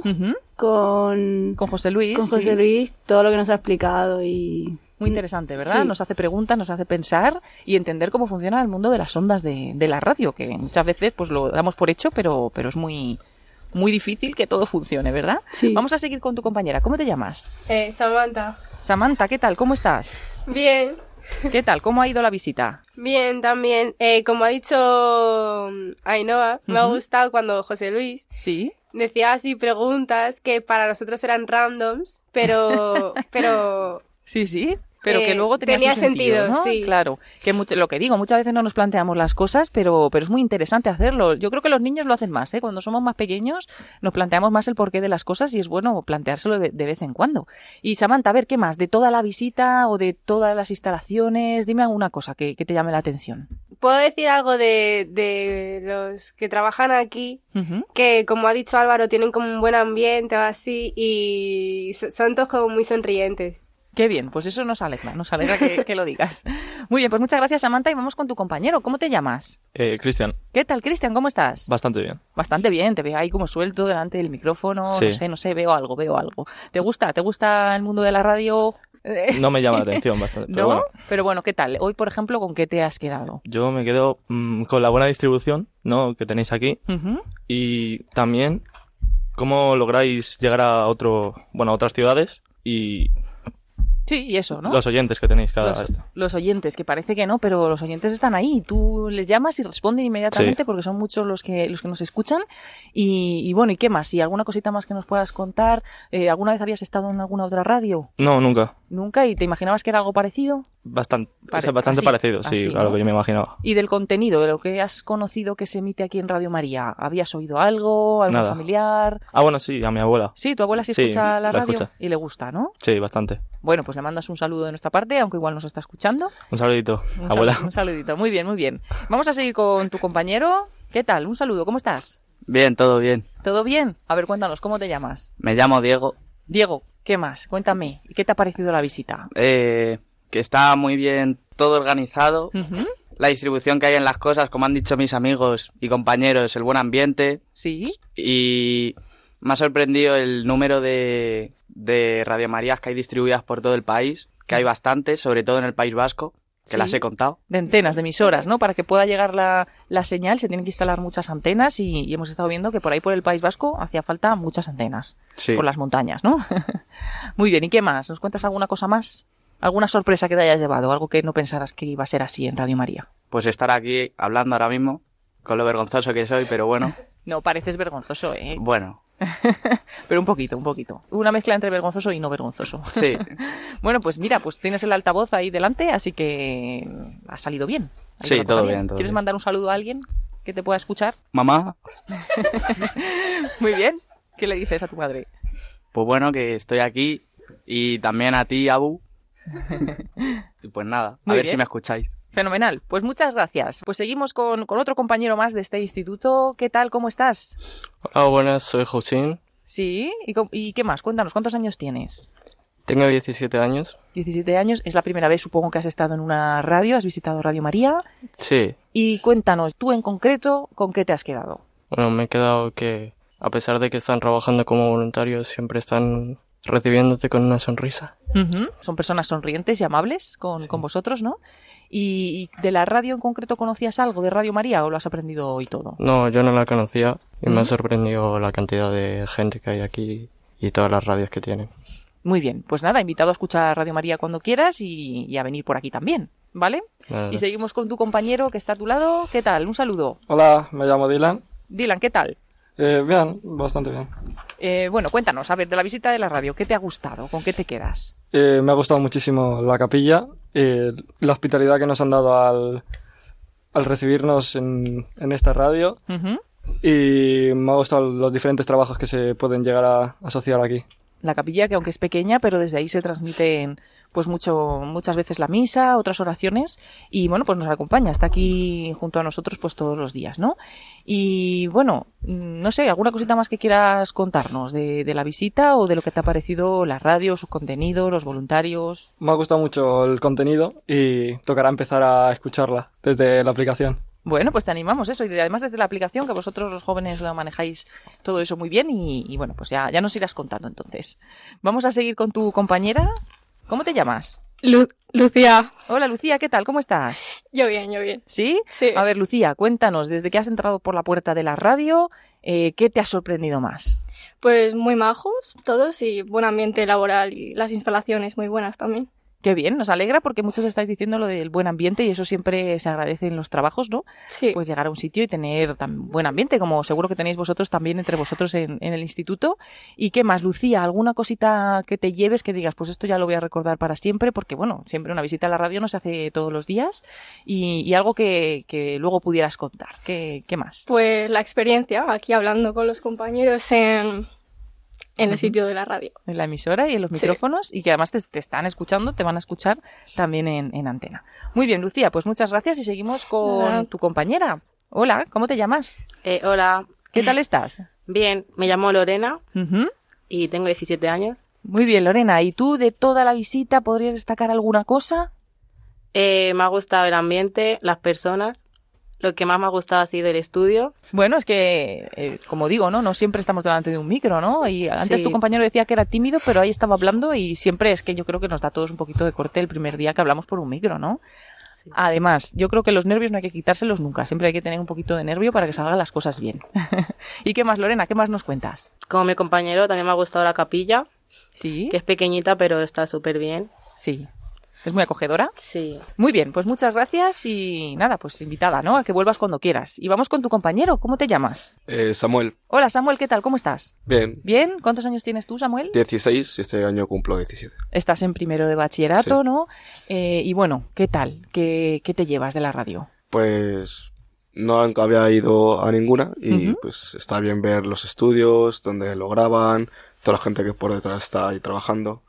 con,
con José Luis.
con José
sí.
Luis, todo lo que nos ha explicado y
Muy interesante, ¿verdad?
Sí.
Nos hace preguntas, nos hace pensar y entender cómo funciona el mundo de las ondas de, de la radio, que muchas veces pues lo damos por hecho, pero, pero es muy, muy difícil que todo funcione, ¿verdad? Vamos a seguir con tu compañera. ¿Cómo te llamas?
Eh, Samantha.
Samantha, ¿qué tal? ¿Cómo estás?
Bien,
¿Qué tal? ¿Cómo ha ido la visita?
bien también. Eh, como ha dicho Ainhoa, me ha gustado cuando José Luis
Sí.
decía así preguntas que para nosotros eran randoms, pero, pero
Sí, sí. Pero que
Eh,
luego tenía,
tenía
su sentido,
sentido,
¿no?
sí.
Claro, que mucho, lo que digo, muchas veces no nos planteamos las cosas, pero, pero es muy interesante hacerlo. Yo creo que los niños lo hacen más, ¿eh? Cuando somos más pequeños nos planteamos más el porqué de las cosas y es bueno planteárselo de, de vez en cuando. Y Samantha, a ver, ¿qué más? ¿De toda la visita o de todas las instalaciones? Dime alguna cosa que, que te llame la atención.
puedo decir algo de, de los que trabajan aquí, que como ha dicho Álvaro, tienen como un buen ambiente o así y so- son todos como muy sonrientes.
Qué bien, pues eso nos alegra, nos alegra que, que lo digas. Muy bien, pues muchas gracias Samantha y vamos con tu compañero. ¿Cómo te llamas?
Eh, Cristian,
¿Qué tal, Cristian? ¿Cómo estás?
bastante bien.
Bastante bien, te veo ahí como suelto delante del micrófono,
Sí.
no sé, no sé, veo algo, veo algo. ¿Te gusta? ¿Te gusta el mundo de la radio?
No me llama la atención bastante, pero
¿No?
bueno.
Pero bueno, ¿qué tal? Hoy, por ejemplo, ¿con qué te has quedado?
Yo me quedo mm, con la buena distribución, ¿no? Que tenéis aquí. Y también cómo lográis llegar a otro, bueno, a otras ciudades y
Sí, y eso, ¿no?
los oyentes que tenéis cada
los, los oyentes, que parece que no, pero los oyentes están ahí. Tú les llamas y responden inmediatamente
Sí.
porque son muchos los que, los que nos escuchan. Y, y bueno, ¿y qué más? ¿Y alguna cosita más que nos puedas contar? Eh, ¿Alguna vez habías estado en alguna otra radio?
No, nunca.
¿Nunca? ¿Y te imaginabas que era algo parecido?
Bastante, o sea,
Pare-
bastante
así,
parecido, sí,
así,
a lo
¿no?
que yo me imaginaba.
Y del contenido, de lo que has conocido que se emite aquí en Radio María, ¿habías oído algo? ¿Algún
Nada.
familiar?
Ah, bueno, sí, a mi abuela.
Sí, tu abuela sí
Sí,
escucha la
la
radio
escucha.
y le gusta, ¿no?
Sí, bastante.
Bueno, pues le mandas un saludo de nuestra parte, aunque igual nos está escuchando.
Un saludito,
Un
abuela.
saludo- un saludito, muy bien, muy bien. Vamos a seguir con tu compañero. ¿Qué tal? Un saludo, ¿cómo estás?
Bien, todo bien.
¿Todo bien? A ver, cuéntanos, ¿cómo te llamas?
Me llamo Diego.
Diego, ¿qué más? Cuéntame, ¿qué te ha parecido la visita?
Eh, que está muy bien todo organizado. La distribución que hay en las cosas, como han dicho mis amigos y compañeros, el buen ambiente.
Sí.
Y me ha sorprendido el número de, de Radio Marías que hay distribuidas por todo el país, que hay bastantes, sobre todo en el País Vasco, que
Sí.
las he contado.
de antenas, de emisoras, ¿no? Para que pueda llegar la, la señal se tienen que instalar muchas antenas y, y hemos estado viendo que por ahí por el País Vasco hacía falta muchas antenas.
Sí.
Por las montañas, ¿no? Muy bien, ¿y qué más? ¿Nos cuentas alguna cosa más? ¿Alguna sorpresa que te hayas llevado? Algo que no pensaras que iba a ser así en Radio María.
Pues estar aquí hablando ahora mismo, con lo vergonzoso que soy, pero bueno,
No, pareces vergonzoso, ¿eh?
bueno,
Pero un poquito, un poquito. Una mezcla entre vergonzoso y no vergonzoso.
Sí.
bueno, pues mira, pues tienes el altavoz ahí delante, así que ha salido bien. Ha
Sí, todo bien, todo
¿Quieres
bien.
mandar un saludo a alguien que te pueda escuchar?
mamá,
Muy bien. ¿Qué le dices a tu madre?
pues bueno, que estoy aquí y también a ti, Abu. y pues nada, a
Muy
ver
bien.
si me escucháis.
Fenomenal. Pues muchas gracias. Pues seguimos con, con otro compañero más de este instituto. ¿Qué tal? ¿Cómo estás?
Hola, buenas, soy Josín.
Sí. ¿Y, qué más? Cuéntanos, ¿cuántos años tienes?
Tengo 17 años.
17 años. Es la primera vez, supongo, que has estado en una radio, has visitado Radio María.
Sí.
Y cuéntanos, tú en concreto, ¿con qué te has quedado?
Bueno, me he quedado que, a pesar de que están trabajando como voluntarios, siempre están recibiéndote con una sonrisa.
Son personas sonrientes y amables con, con vosotros, ¿no? Y, de la radio en concreto conocías algo de Radio María o lo has aprendido hoy todo?
No, yo no la conocía y me ha sorprendido la cantidad de gente que hay aquí y todas las radios que tienen.
Muy bien, pues nada, invitado a escuchar Radio María cuando quieras y, y a venir por aquí también, ¿vale?
Nada.
Y seguimos con tu compañero que está a tu lado. ¿Qué tal? Un saludo.
Hola, me llamo Dylan.
Dylan, ¿qué tal?
Eh, bien, bastante bien.
Eh, bueno, cuéntanos, a ver, de la visita de la radio, ¿qué te ha gustado? ¿Con qué te quedas?
Eh, me ha gustado muchísimo la capilla, eh, la hospitalidad que nos han dado al, al recibirnos en, en esta radio y me ha gustado los diferentes trabajos que se pueden llegar a asociar aquí.
La capilla que aunque es pequeña, pero desde ahí se transmiten pues mucho, muchas veces la misa, otras oraciones, y bueno, pues nos acompaña, está aquí junto a nosotros pues todos los días, ¿no? Y bueno, mm, no sé, ¿alguna cosita más que quieras contarnos de, de la visita o de lo que te ha parecido la radio, su contenido, los voluntarios?
Me ha gustado mucho el contenido y tocará empezar a escucharla desde la aplicación.
Bueno, pues te animamos eso. Y además desde la aplicación, que vosotros los jóvenes lo manejáis todo eso muy bien. Y, y bueno, pues ya, ya nos irás contando entonces. Vamos a seguir con tu compañera. ¿Cómo te llamas?
Lu- Lucía.
Hola Lucía, ¿qué tal? ¿Cómo estás?
Yo bien, yo bien.
¿Sí?
Sí.
A ver, Lucía, cuéntanos, desde que has entrado por la puerta de la radio, eh, ¿qué te ha sorprendido más?
Pues muy majos todos y buen ambiente laboral y las instalaciones muy buenas también.
Qué bien, nos alegra porque muchos estáis diciendo lo del buen ambiente y eso siempre se agradece en los trabajos, ¿no?
Sí.
Pues llegar a un sitio y tener tan buen ambiente, como seguro que tenéis vosotros también entre vosotros en, en el instituto. ¿Y qué más, Lucía? ¿Alguna cosita que te lleves que digas, pues esto ya lo voy a recordar para siempre? Porque, bueno, siempre una visita a la radio no se hace todos los días y, y algo que, que luego pudieras contar. ¿Qué, qué más?
Pues la experiencia aquí hablando con los compañeros en, en el sitio de la radio.
en la emisora y en los
Sí.
micrófonos y que además te, te están escuchando, te van a escuchar también en, en antena. Muy bien, Lucía, pues muchas gracias y seguimos con tu compañera. Hola, ¿cómo te llamas?
Eh, hola.
¿Qué tal estás?
Bien, me llamo Lorena y tengo 17 años.
Muy bien, Lorena. ¿Y tú de toda la visita podrías destacar alguna cosa?
Eh, me ha gustado el ambiente, las personas. Lo que más me ha gustado ha sido el estudio.
Bueno, es que, eh, como digo, ¿no? No siempre estamos delante de un micro, ¿no? Y antes
Sí.
tu compañero decía que era tímido, pero ahí estaba hablando y siempre es que yo creo que nos da a todos un poquito de corte el primer día que hablamos por un micro, ¿no? Además, yo creo que los nervios no hay que quitárselos nunca. Siempre hay que tener un poquito de nervio para que salgan las cosas bien. ¿Y qué más, Lorena? ¿Qué más nos cuentas?
Como mi compañero, también me ha gustado la capilla.
Sí.
Que es pequeñita, pero está súper bien.
Sí. ¿Es muy acogedora?
Sí.
Muy bien, pues muchas gracias y nada, pues invitada, ¿no? A que vuelvas cuando quieras. Y vamos con tu compañero. ¿Cómo te llamas?
Eh, Samuel,
Hola, Samuel, ¿qué tal? ¿Cómo estás?
bien,
¿Bien? ¿Cuántos años tienes tú, Samuel?
16 y este año cumplo 17.
Estás en primero de bachillerato,
Sí.
¿no? Eh, y bueno, ¿qué tal? ¿Qué, ¿Qué te llevas de la radio?
Pues no había ido a ninguna y pues está bien ver los estudios, donde lo graban, toda la gente que por detrás está ahí trabajando.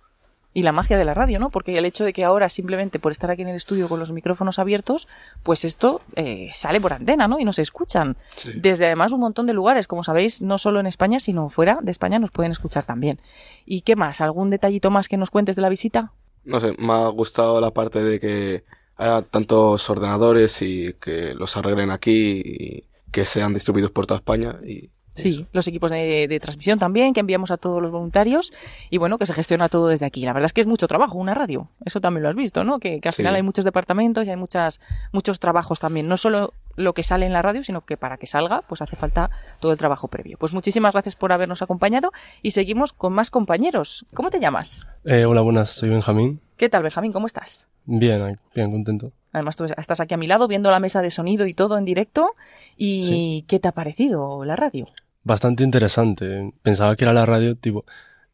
Y la magia de la radio, ¿no? Porque el hecho de que ahora simplemente por estar aquí en el estudio con los micrófonos abiertos, pues esto eh, sale por antena, ¿no? Y nos escuchan.
Sí.
Desde además un montón de lugares, como sabéis, no solo en España, sino fuera de España nos pueden escuchar también. ¿Y qué más? ¿Algún detallito más que nos cuentes de la visita?
No sé, me ha gustado la parte de que haya tantos ordenadores y que los arreglen aquí y que sean distribuidos por toda España y
Sí, los equipos de, de transmisión también, que enviamos a todos los voluntarios y bueno, que se gestiona todo desde aquí. La verdad es que es mucho trabajo, una radio. Eso también lo has visto, ¿no? Que, que al
Sí.
final hay muchos departamentos y hay muchas, muchos trabajos también. No solo lo que sale en la radio, sino que para que salga, pues hace falta todo el trabajo previo. Pues muchísimas gracias por habernos acompañado y seguimos con más compañeros. ¿Cómo te llamas?
Eh, hola, buenas, soy Benjamín.
¿Qué tal, Benjamín? ¿Cómo estás?
Bien, ay, bien, contento.
Además, tú estás aquí a mi lado viendo la mesa de sonido y todo en directo. ¿Y
Sí.
qué te ha parecido la radio?
Bastante interesante. Pensaba que era la radio, tipo,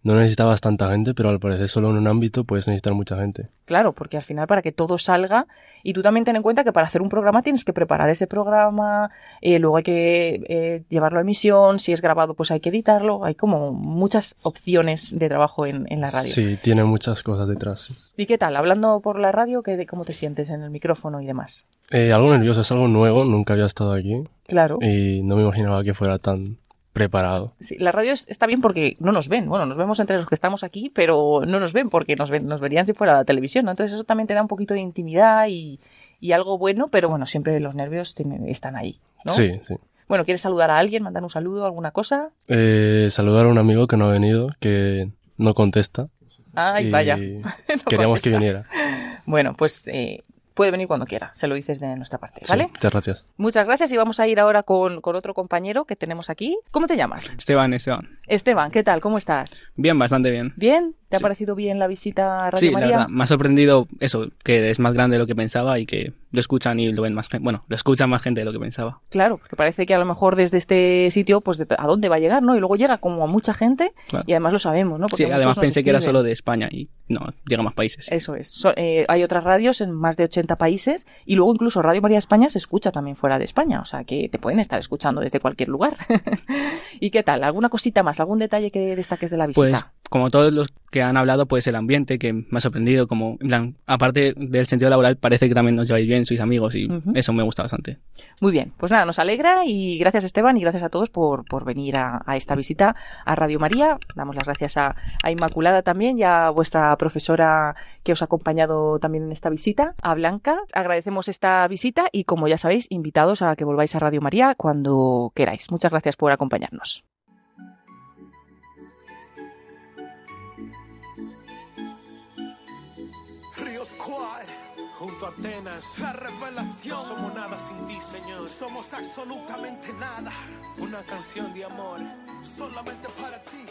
no necesitabas tanta gente, pero al parecer solo en un ámbito puedes necesitar mucha gente.
Claro, porque al final para que todo salga, y tú también ten en cuenta que para hacer un programa tienes que preparar ese programa, eh, luego hay que eh, llevarlo a emisión, si es grabado pues hay que editarlo, hay como muchas opciones de trabajo en, en la radio.
Sí, tiene muchas cosas detrás. sí.
¿Y qué tal? Hablando por la radio, ¿qué, ¿cómo te sientes en el micrófono y demás?
Eh, algo nervioso, es algo nuevo, nunca había estado aquí.
Claro.
Y no me imaginaba que fuera tan preparado.
Sí, la radio es- está bien porque no nos ven. Bueno, nos vemos entre los que estamos aquí, pero no nos ven porque nos, ven, nos verían si fuera la televisión, ¿no? Entonces eso también te da un poquito de intimidad y, y algo bueno, pero bueno, siempre los nervios tienen- están ahí, ¿no?
Sí, sí.
Bueno, ¿quieres saludar a alguien, mandar un saludo, alguna cosa?
Eh, saludar a un amigo que no ha venido, que no contesta.
Ay,
y
vaya.
Queríamos que viniera.
Bueno, pues eh, puede venir cuando quiera, se lo dices de nuestra parte, ¿vale?
Sí, muchas gracias.
Muchas gracias y vamos a ir ahora con, con otro compañero que tenemos aquí. ¿Cómo te llamas?
Esteban, Esteban.
Esteban, ¿qué tal? ¿Cómo estás?
Bien, bastante bien.
¿Bien? ¿Te ha parecido bien la visita a Radio
Sí, la
María?
verdad, me ha sorprendido eso, que es más grande de lo que pensaba y que lo escuchan y lo ven más gente. Bueno, lo escuchan más gente de lo que pensaba.
Claro, porque parece que a lo mejor desde este sitio, pues a dónde va a llegar, ¿no? Y luego llega como a mucha gente
Claro.
y además lo sabemos, ¿no? Porque
Sí, además pensé que era solo de España y no, llega a más países.
Eso es. So- eh, hay otras radios en más de 80 países y luego incluso Radio María España se escucha también fuera de España, o sea que te pueden estar escuchando desde cualquier lugar. ¿Y qué tal? ¿Alguna cosita más? ¿Algún detalle que destaques de la visita?
Pues como todos los que han hablado, pues el ambiente que me ha sorprendido, como, en plan, aparte del sentido laboral, parece que también nos lleváis bien, sois amigos y eso me gusta bastante.
Muy bien, pues nada, nos alegra y gracias Esteban y gracias a todos por, por venir a, a esta visita a Radio María. Damos las gracias a, a Inmaculada también y a vuestra profesora que os ha acompañado también en esta visita, a Blanca. Agradecemos esta visita y como ya sabéis, invitados a que volváis a Radio María cuando queráis. Muchas gracias por acompañarnos.
Junto a Atenas. La revelación. No somos nada sin ti, Señor. Somos absolutamente nada. Una canción de amor. Solamente para ti.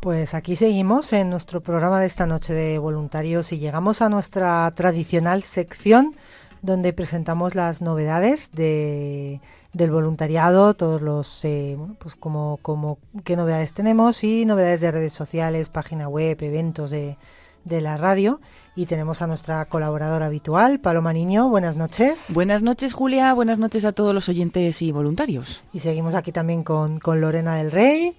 Pues aquí seguimos en nuestro programa de esta noche de voluntarios y llegamos a nuestra tradicional sección donde presentamos las novedades de, del voluntariado, todos los, eh, bueno, pues como, como qué novedades tenemos y novedades de redes sociales, página web, eventos de, de la radio. Y tenemos a nuestra colaboradora habitual, Paloma Niño. Buenas noches.
Buenas noches, Julia. Buenas noches a todos los oyentes y voluntarios.
Y seguimos aquí también con, con Lorena del Rey.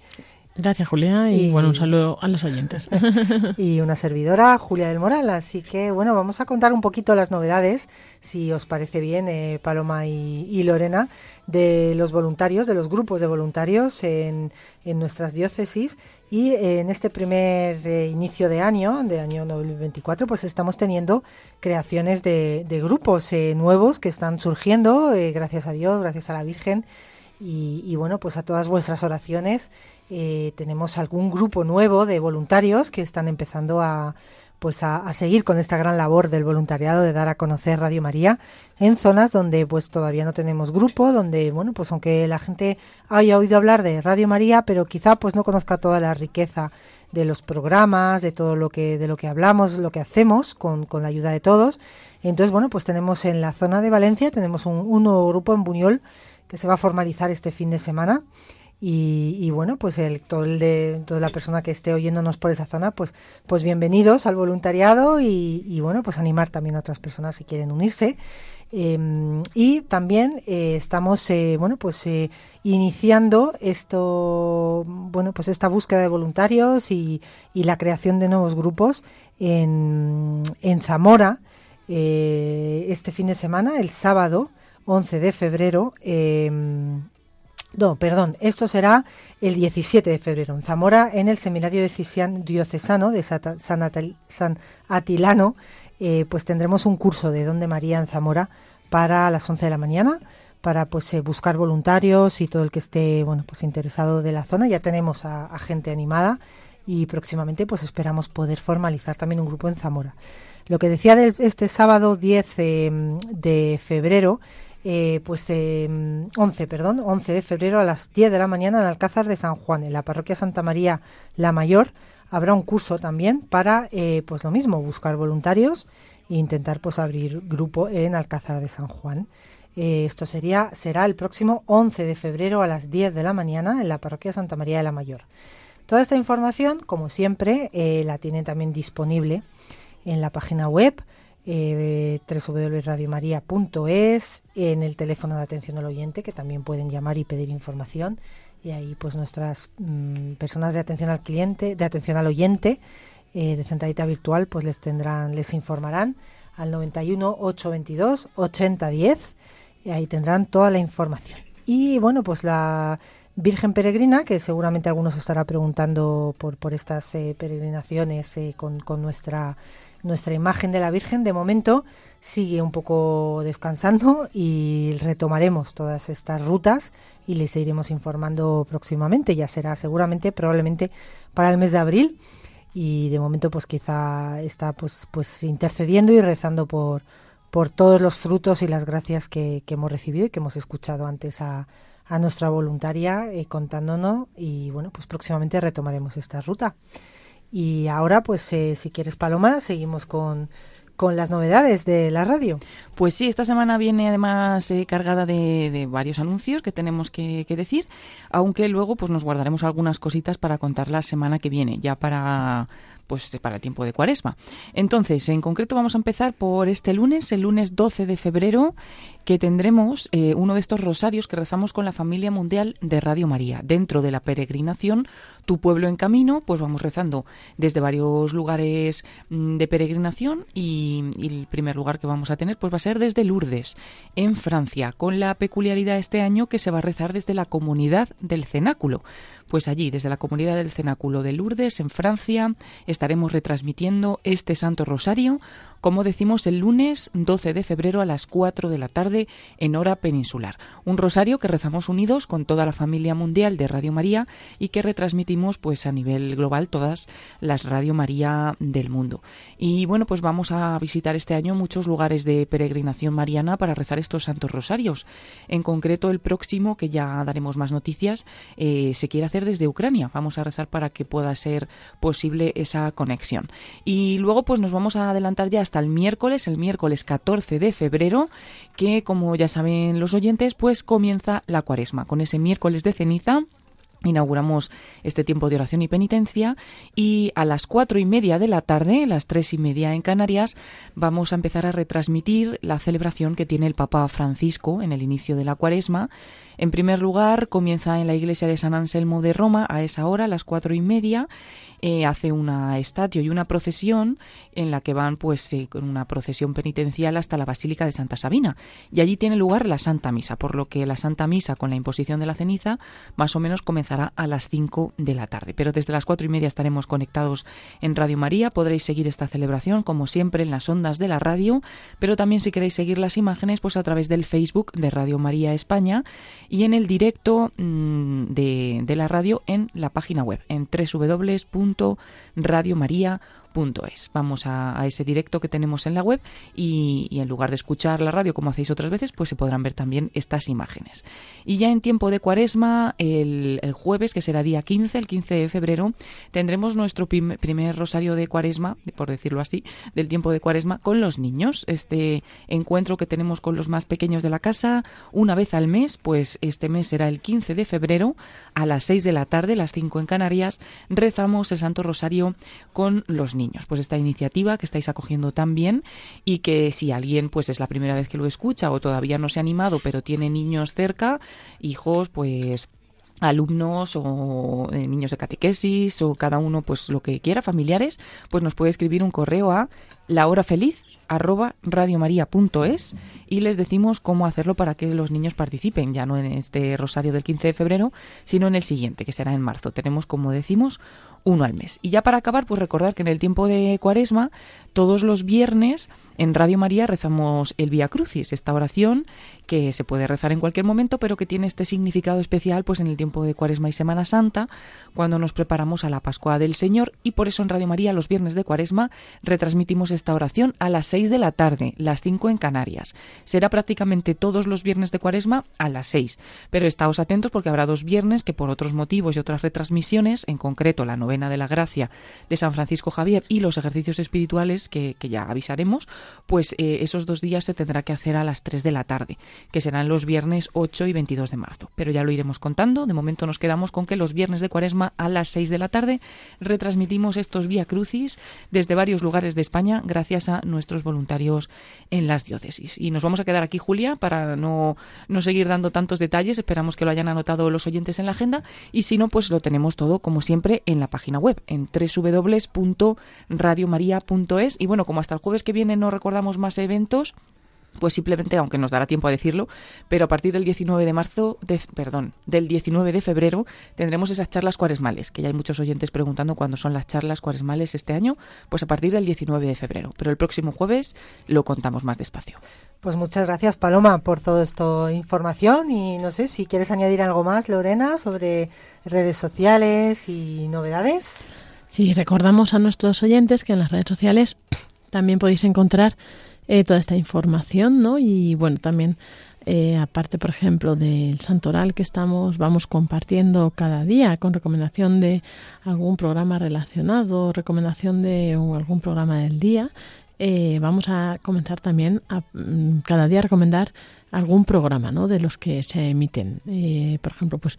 Gracias, Julia, y,
Y-
bueno, un saludo a los oyentes.
y una servidora, Julia del Moral. Así que, bueno, vamos a contar un poquito las novedades, si os parece bien, eh, Paloma y, y Lorena, de los voluntarios, de los grupos de voluntarios en, en nuestras diócesis. Y eh, en este primer eh, inicio de año, de año 2024, pues estamos teniendo creaciones de, de grupos eh, nuevos que están surgiendo, gracias a Dios, gracias a la Virgen. Y, y bueno, pues a todas vuestras oraciones eh, tenemos algún grupo nuevo de voluntarios que están empezando a pues a, seguir con esta gran labor del voluntariado de dar a conocer Radio María en zonas donde pues todavía no tenemos grupo, donde bueno pues aunque la gente haya oído hablar de Radio María, pero quizá pues no conozca toda la riqueza de los programas, de todo lo que de lo que hablamos, lo que hacemos con, con la ayuda de todos. Entonces bueno pues tenemos en la zona de Valencia tenemos un, un nuevo grupo en Buñol que se va a formalizar este fin de semana. Y, y bueno, pues el, todo el de toda la persona que esté oyéndonos por esa zona, pues, pues bienvenidos al voluntariado y, y bueno, pues animar también a otras personas si quieren unirse. Eh, y también eh, estamos, eh, bueno, pues eh, iniciando esto, bueno, pues esta búsqueda de voluntarios y, y la creación de nuevos grupos en, en Zamora eh, este fin de semana, el sábado 11 de febrero. No, perdón, esto será el 17 de febrero en Zamora, en el Seminario Diocesian- Diocesano de San, Atilano, eh, pues tendremos un curso de Don de María en Zamora para las 11 de la mañana, para pues eh, buscar voluntarios y todo el que esté bueno pues interesado de la zona. Ya tenemos a, gente animada y próximamente pues esperamos poder formalizar también un grupo en Zamora. Lo que decía de este sábado 10 eh, de febrero, eh, pues eh, 11, perdón, 11 de febrero a las 10 de la mañana en Alcázar de San Juan, en la parroquia Santa María la Mayor, habrá un curso también para, eh, pues lo mismo, buscar voluntarios e intentar pues abrir grupo en Alcázar de San Juan. Eh, esto sería, será el próximo 11 de febrero a las 10 de la mañana en la parroquia Santa María de la Mayor. Toda esta información, como siempre, la tienen también disponible en la página web eh, en el teléfono de atención al oyente, que también pueden llamar y pedir información. Y ahí, pues, nuestras mm, personas de atención al cliente, de atención al oyente, eh, de centralita virtual, pues les tendrán, les informarán al 91 822 8010 y ahí tendrán toda la información. Y bueno, pues la Virgen Peregrina, que seguramente algunos estará preguntando por, por estas eh, peregrinaciones eh, con, con nuestra, nuestra imagen de la Virgen, de momento sigue un poco descansando y retomaremos todas estas rutas y les iremos informando próximamente. Ya será seguramente, probablemente para el mes de abril. Y de momento pues quizá está pues pues intercediendo y rezando por por todos los frutos y las gracias que, que hemos recibido y que hemos escuchado antes a, a nuestra voluntaria eh, contándonos. Y bueno pues próximamente retomaremos esta ruta y ahora pues eh, si quieres Paloma seguimos con con las novedades de la radio.
Pues sí, esta semana viene además eh, cargada de, varios anuncios que tenemos que, que, decir, aunque luego pues nos guardaremos algunas cositas para contar la semana que viene, ya para pues para el tiempo de cuaresma. Entonces, en concreto vamos a empezar por este lunes, el lunes 12 de febrero, que tendremos eh, uno de estos rosarios que rezamos con la familia mundial de Radio María. Dentro de la peregrinación, Tu pueblo en camino, pues vamos rezando desde varios lugares mm, de peregrinación y, y, el primer lugar que vamos a tener pues va a ser desde Lourdes, en Francia, con la peculiaridad este año que se va a rezar desde la comunidad del cenáculo. Pues allí, desde la comunidad del cenáculo de Lourdes, en Francia, estaremos retransmitiendo este Santo Rosario, como decimos, el lunes 12 de febrero a las 4 de la tarde en hora peninsular. Un rosario que rezamos unidos con toda la familia mundial de Radio María y que retransmitimos pues a nivel global todas las Radio María del mundo. Y bueno, pues vamos a visitar este año muchos lugares de peregrinación mariana para rezar estos santos rosarios. En concreto, el próximo, que ya daremos más noticias, eh, se quiere hacer desde Ucrania. Vamos a rezar para que pueda ser posible esa conexión. Y luego pues nos vamos a adelantar ya hasta el miércoles, el miércoles 14 de febrero, que como ya saben los oyentes, pues comienza la cuaresma, con ese miércoles de ceniza inauguramos este tiempo de oración y penitencia y a las cuatro y media de la tarde, las tres y media en Canarias, vamos a empezar a retransmitir la celebración que tiene el Papa Francisco en el inicio de la cuaresma. En primer lugar, comienza en la iglesia de San Anselmo de Roma a esa hora, a las cuatro y media, eh, hace una estadio y una procesión en la que van pues eh, con una procesión penitencial hasta la Basílica de Santa Sabina. Y allí tiene lugar la Santa Misa, por lo que la Santa Misa con la imposición de la ceniza más o menos comenzará a las 5 de la tarde. Pero desde las cuatro y media estaremos conectados en Radio María, podréis seguir esta celebración como siempre en las ondas de la radio, pero también si queréis seguir las imágenes pues a través del Facebook de Radio María España y en el directo mmm, de, la radio en la página web en www radiomaria.es. Vamos a, ese directo que tenemos en la web y, en lugar de escuchar la radio como hacéis otras veces, pues se podrán ver también estas imágenes. Y ya en tiempo de cuaresma, el, jueves, que será día 15, el 15 de febrero, tendremos nuestro prim, primer rosario de cuaresma, por decirlo así, del tiempo de cuaresma con los niños. Este encuentro que tenemos con los más pequeños de la casa una vez al mes, pues este mes será el 15 de febrero a las 6 de la tarde, las 5 en Canarias, rezamos el Santo Rosario con los niños. Pues esta iniciativa que estáis acogiendo tan bien y que si alguien pues es la primera vez que lo escucha o todavía no se ha animado pero tiene niños cerca, hijos pues alumnos o eh, niños de catequesis o cada uno pues lo que quiera, familiares, pues nos puede escribir un correo a la hora feliz arroba radiomaria.es y les decimos cómo hacerlo para que los niños participen, ya no en este rosario del 15 de febrero, sino en el siguiente, que será en marzo. Tenemos, como decimos, uno al mes. Y ya para acabar, pues recordar que en el tiempo de Cuaresma, todos los viernes en Radio María rezamos el Vía Crucis, esta oración que se puede rezar en cualquier momento, pero que tiene este significado especial pues en el tiempo de Cuaresma y Semana Santa, cuando nos preparamos a la Pascua del Señor y por eso en Radio María los viernes de Cuaresma retransmitimos esta oración a las 6 de la tarde, las 5 en Canarias. Será prácticamente todos los viernes de Cuaresma a las 6, pero estáos atentos porque habrá dos viernes que por otros motivos y otras retransmisiones, en concreto la novena de la gracia de San Francisco Javier y los ejercicios espirituales que, ya avisaremos, pues eh, esos dos días se tendrá que hacer a las 3 de la tarde, que serán los viernes 8 y 22 de marzo. Pero ya lo iremos contando. De momento nos quedamos con que los viernes de Cuaresma a las 6 de la tarde retransmitimos estos Vía Crucis desde varios lugares de España gracias a nuestros voluntarios en las diócesis. Y nos vamos a quedar aquí, Julia, para no, no seguir dando tantos detalles. Esperamos que lo hayan anotado los oyentes en la agenda y si no, pues lo tenemos todo, como siempre, en la página web, en www.radiomaria.es. Y bueno, como hasta el jueves que viene no recordamos más eventos, pues simplemente, aunque nos dará tiempo a decirlo, pero a partir del 19 de marzo, de, perdón, del 19 de febrero tendremos esas charlas cuaresmales, que ya hay muchos oyentes preguntando cuándo son las charlas cuaresmales este año, pues a partir del 19 de febrero, pero el próximo jueves lo contamos más despacio.
Pues muchas gracias Paloma por toda esta información y no sé si quieres añadir algo más, Lorena, sobre redes sociales y novedades.
Sí, recordamos a nuestros oyentes que en las redes sociales también podéis encontrar eh, toda esta información, ¿no? Y bueno, también eh, aparte, por ejemplo, del santoral que estamos, vamos compartiendo cada día con recomendación de algún programa relacionado, recomendación de algún programa del día. eh, vamos a comenzar también a mm, cada día a recomendar algún programa ¿no? de los que se emiten. Eh, por ejemplo, pues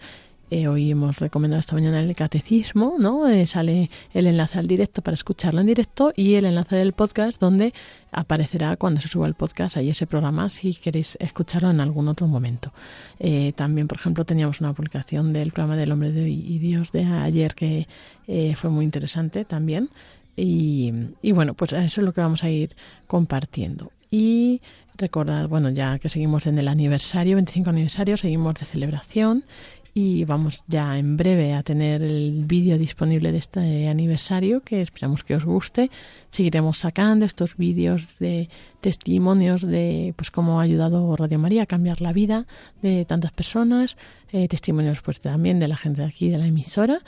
eh, hoy hemos recomendado esta mañana el catecismo, ¿no? Eh, sale el enlace al directo para escucharlo en directo y el enlace del podcast donde aparecerá cuando se suba el podcast ahí ese programa si queréis escucharlo en algún otro momento. Eh, también, por ejemplo, teníamos una publicación del programa del hombre de y Dios de ayer que fue muy interesante también. Y, y bueno, pues eso es lo que vamos a ir compartiendo. Y recordad, bueno, ya que seguimos en el aniversario, 25 aniversario, seguimos de celebración y vamos ya en breve a tener el vídeo disponible de este aniversario que esperamos que os guste. Seguiremos sacando estos vídeos de testimonios de pues cómo ha ayudado Radio María a cambiar la vida de tantas personas, eh, testimonios pues también de la gente de aquí de la emisora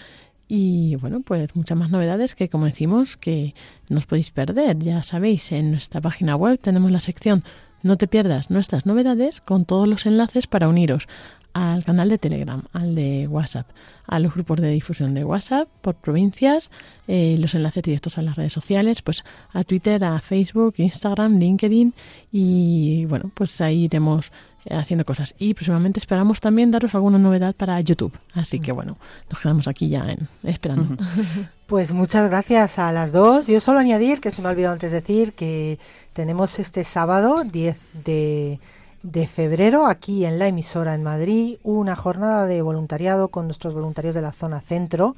y bueno, pues muchas más novedades que como decimos que no os podéis perder. Ya sabéis, en nuestra página web tenemos la sección no te pierdas nuestras novedades con todos los enlaces para uniros al canal de Telegram, al de WhatsApp, a los grupos de difusión de WhatsApp por provincias, eh, los enlaces directos a las redes sociales, pues a Twitter, a Facebook, Instagram, LinkedIn y bueno, pues ahí iremos eh, haciendo cosas. Y próximamente esperamos también daros alguna novedad para YouTube. Así que bueno, nos quedamos aquí ya en, esperando.
Pues muchas gracias a las dos. Yo solo añadir, que se me ha olvidado antes decir, que tenemos este sábado 10 de de febrero aquí en la emisora en Madrid una jornada de voluntariado con nuestros voluntarios de la zona centro.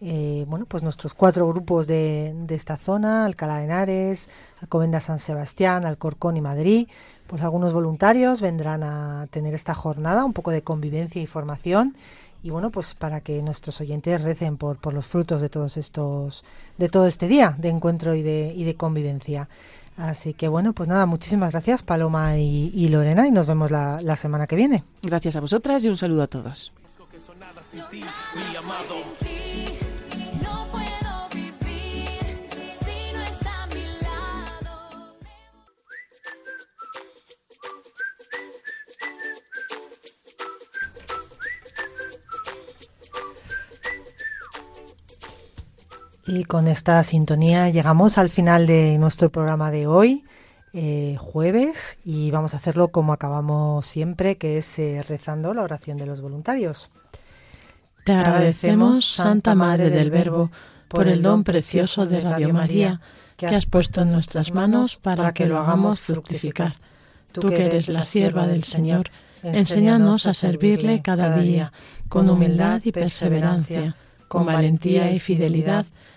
Eh, bueno, pues nuestros cuatro grupos de, de esta zona, Alcalá de Henares, Alcobenda San Sebastián, Alcorcón y Madrid, pues algunos voluntarios vendrán a tener esta jornada, un poco de convivencia y formación y bueno, pues para que nuestros oyentes recen por, por los frutos de todos estos, de todo este día de encuentro y de, y de convivencia. Así que bueno, pues nada, muchísimas gracias Paloma y, Lorena y nos vemos la, la semana que viene.
Gracias a vosotras y un saludo a todos.
Y con esta sintonía llegamos al final de nuestro programa de hoy, eh, jueves, y vamos a hacerlo como acabamos siempre, que es eh, rezando la oración de los voluntarios.
Te agradecemos, Santa Madre del Verbo, por el don precioso de Radio María que has puesto en nuestras manos para que lo hagamos fructificar. Tú que eres la sierva del Señor, enséñanos a servirle cada día, con humildad y perseverancia, con valentía y fidelidad,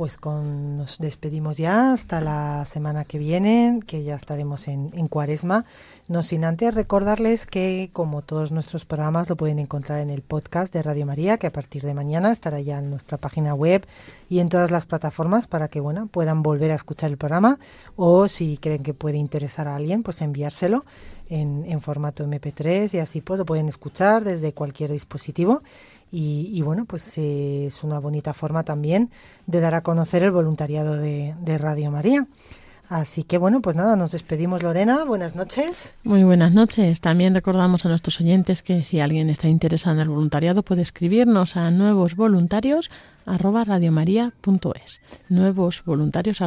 Pues con, nos despedimos ya hasta la semana que viene, que ya estaremos en, en cuaresma. No sin antes recordarles que, como todos nuestros programas, lo pueden encontrar en el podcast de Radio María, que a partir de mañana estará ya en nuestra página web y en todas las plataformas para que bueno, puedan volver a escuchar el programa o si creen que puede interesar a alguien, pues enviárselo en, en formato MP3 y así pues lo pueden escuchar desde cualquier dispositivo. Y, bueno, pues eh, es una bonita forma también de dar a conocer el voluntariado de, Radio María. Así que bueno, pues nada, nos despedimos Lorena, buenas noches.
Muy buenas noches. También recordamos a nuestros oyentes que si alguien está interesado en el voluntariado puede escribirnos a nuevos voluntarios arroba nuevos voluntarios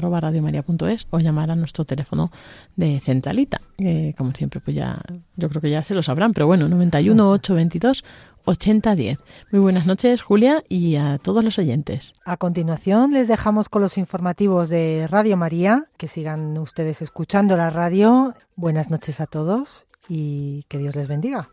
o llamar a nuestro teléfono de centralita como siempre pues ya yo creo que ya se lo sabrán pero bueno 91 822 8010. Muy buenas noches, Julia, y a todos los oyentes.
A continuación, les dejamos con los informativos de Radio María. Que sigan ustedes escuchando la radio. Buenas noches a todos y que Dios les bendiga.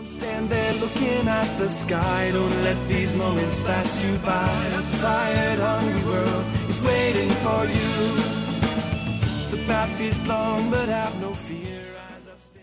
Don't stand there looking at the sky. Don't let these moments pass you by. A tired, hungry world is waiting for you. The path is long, but have no fear.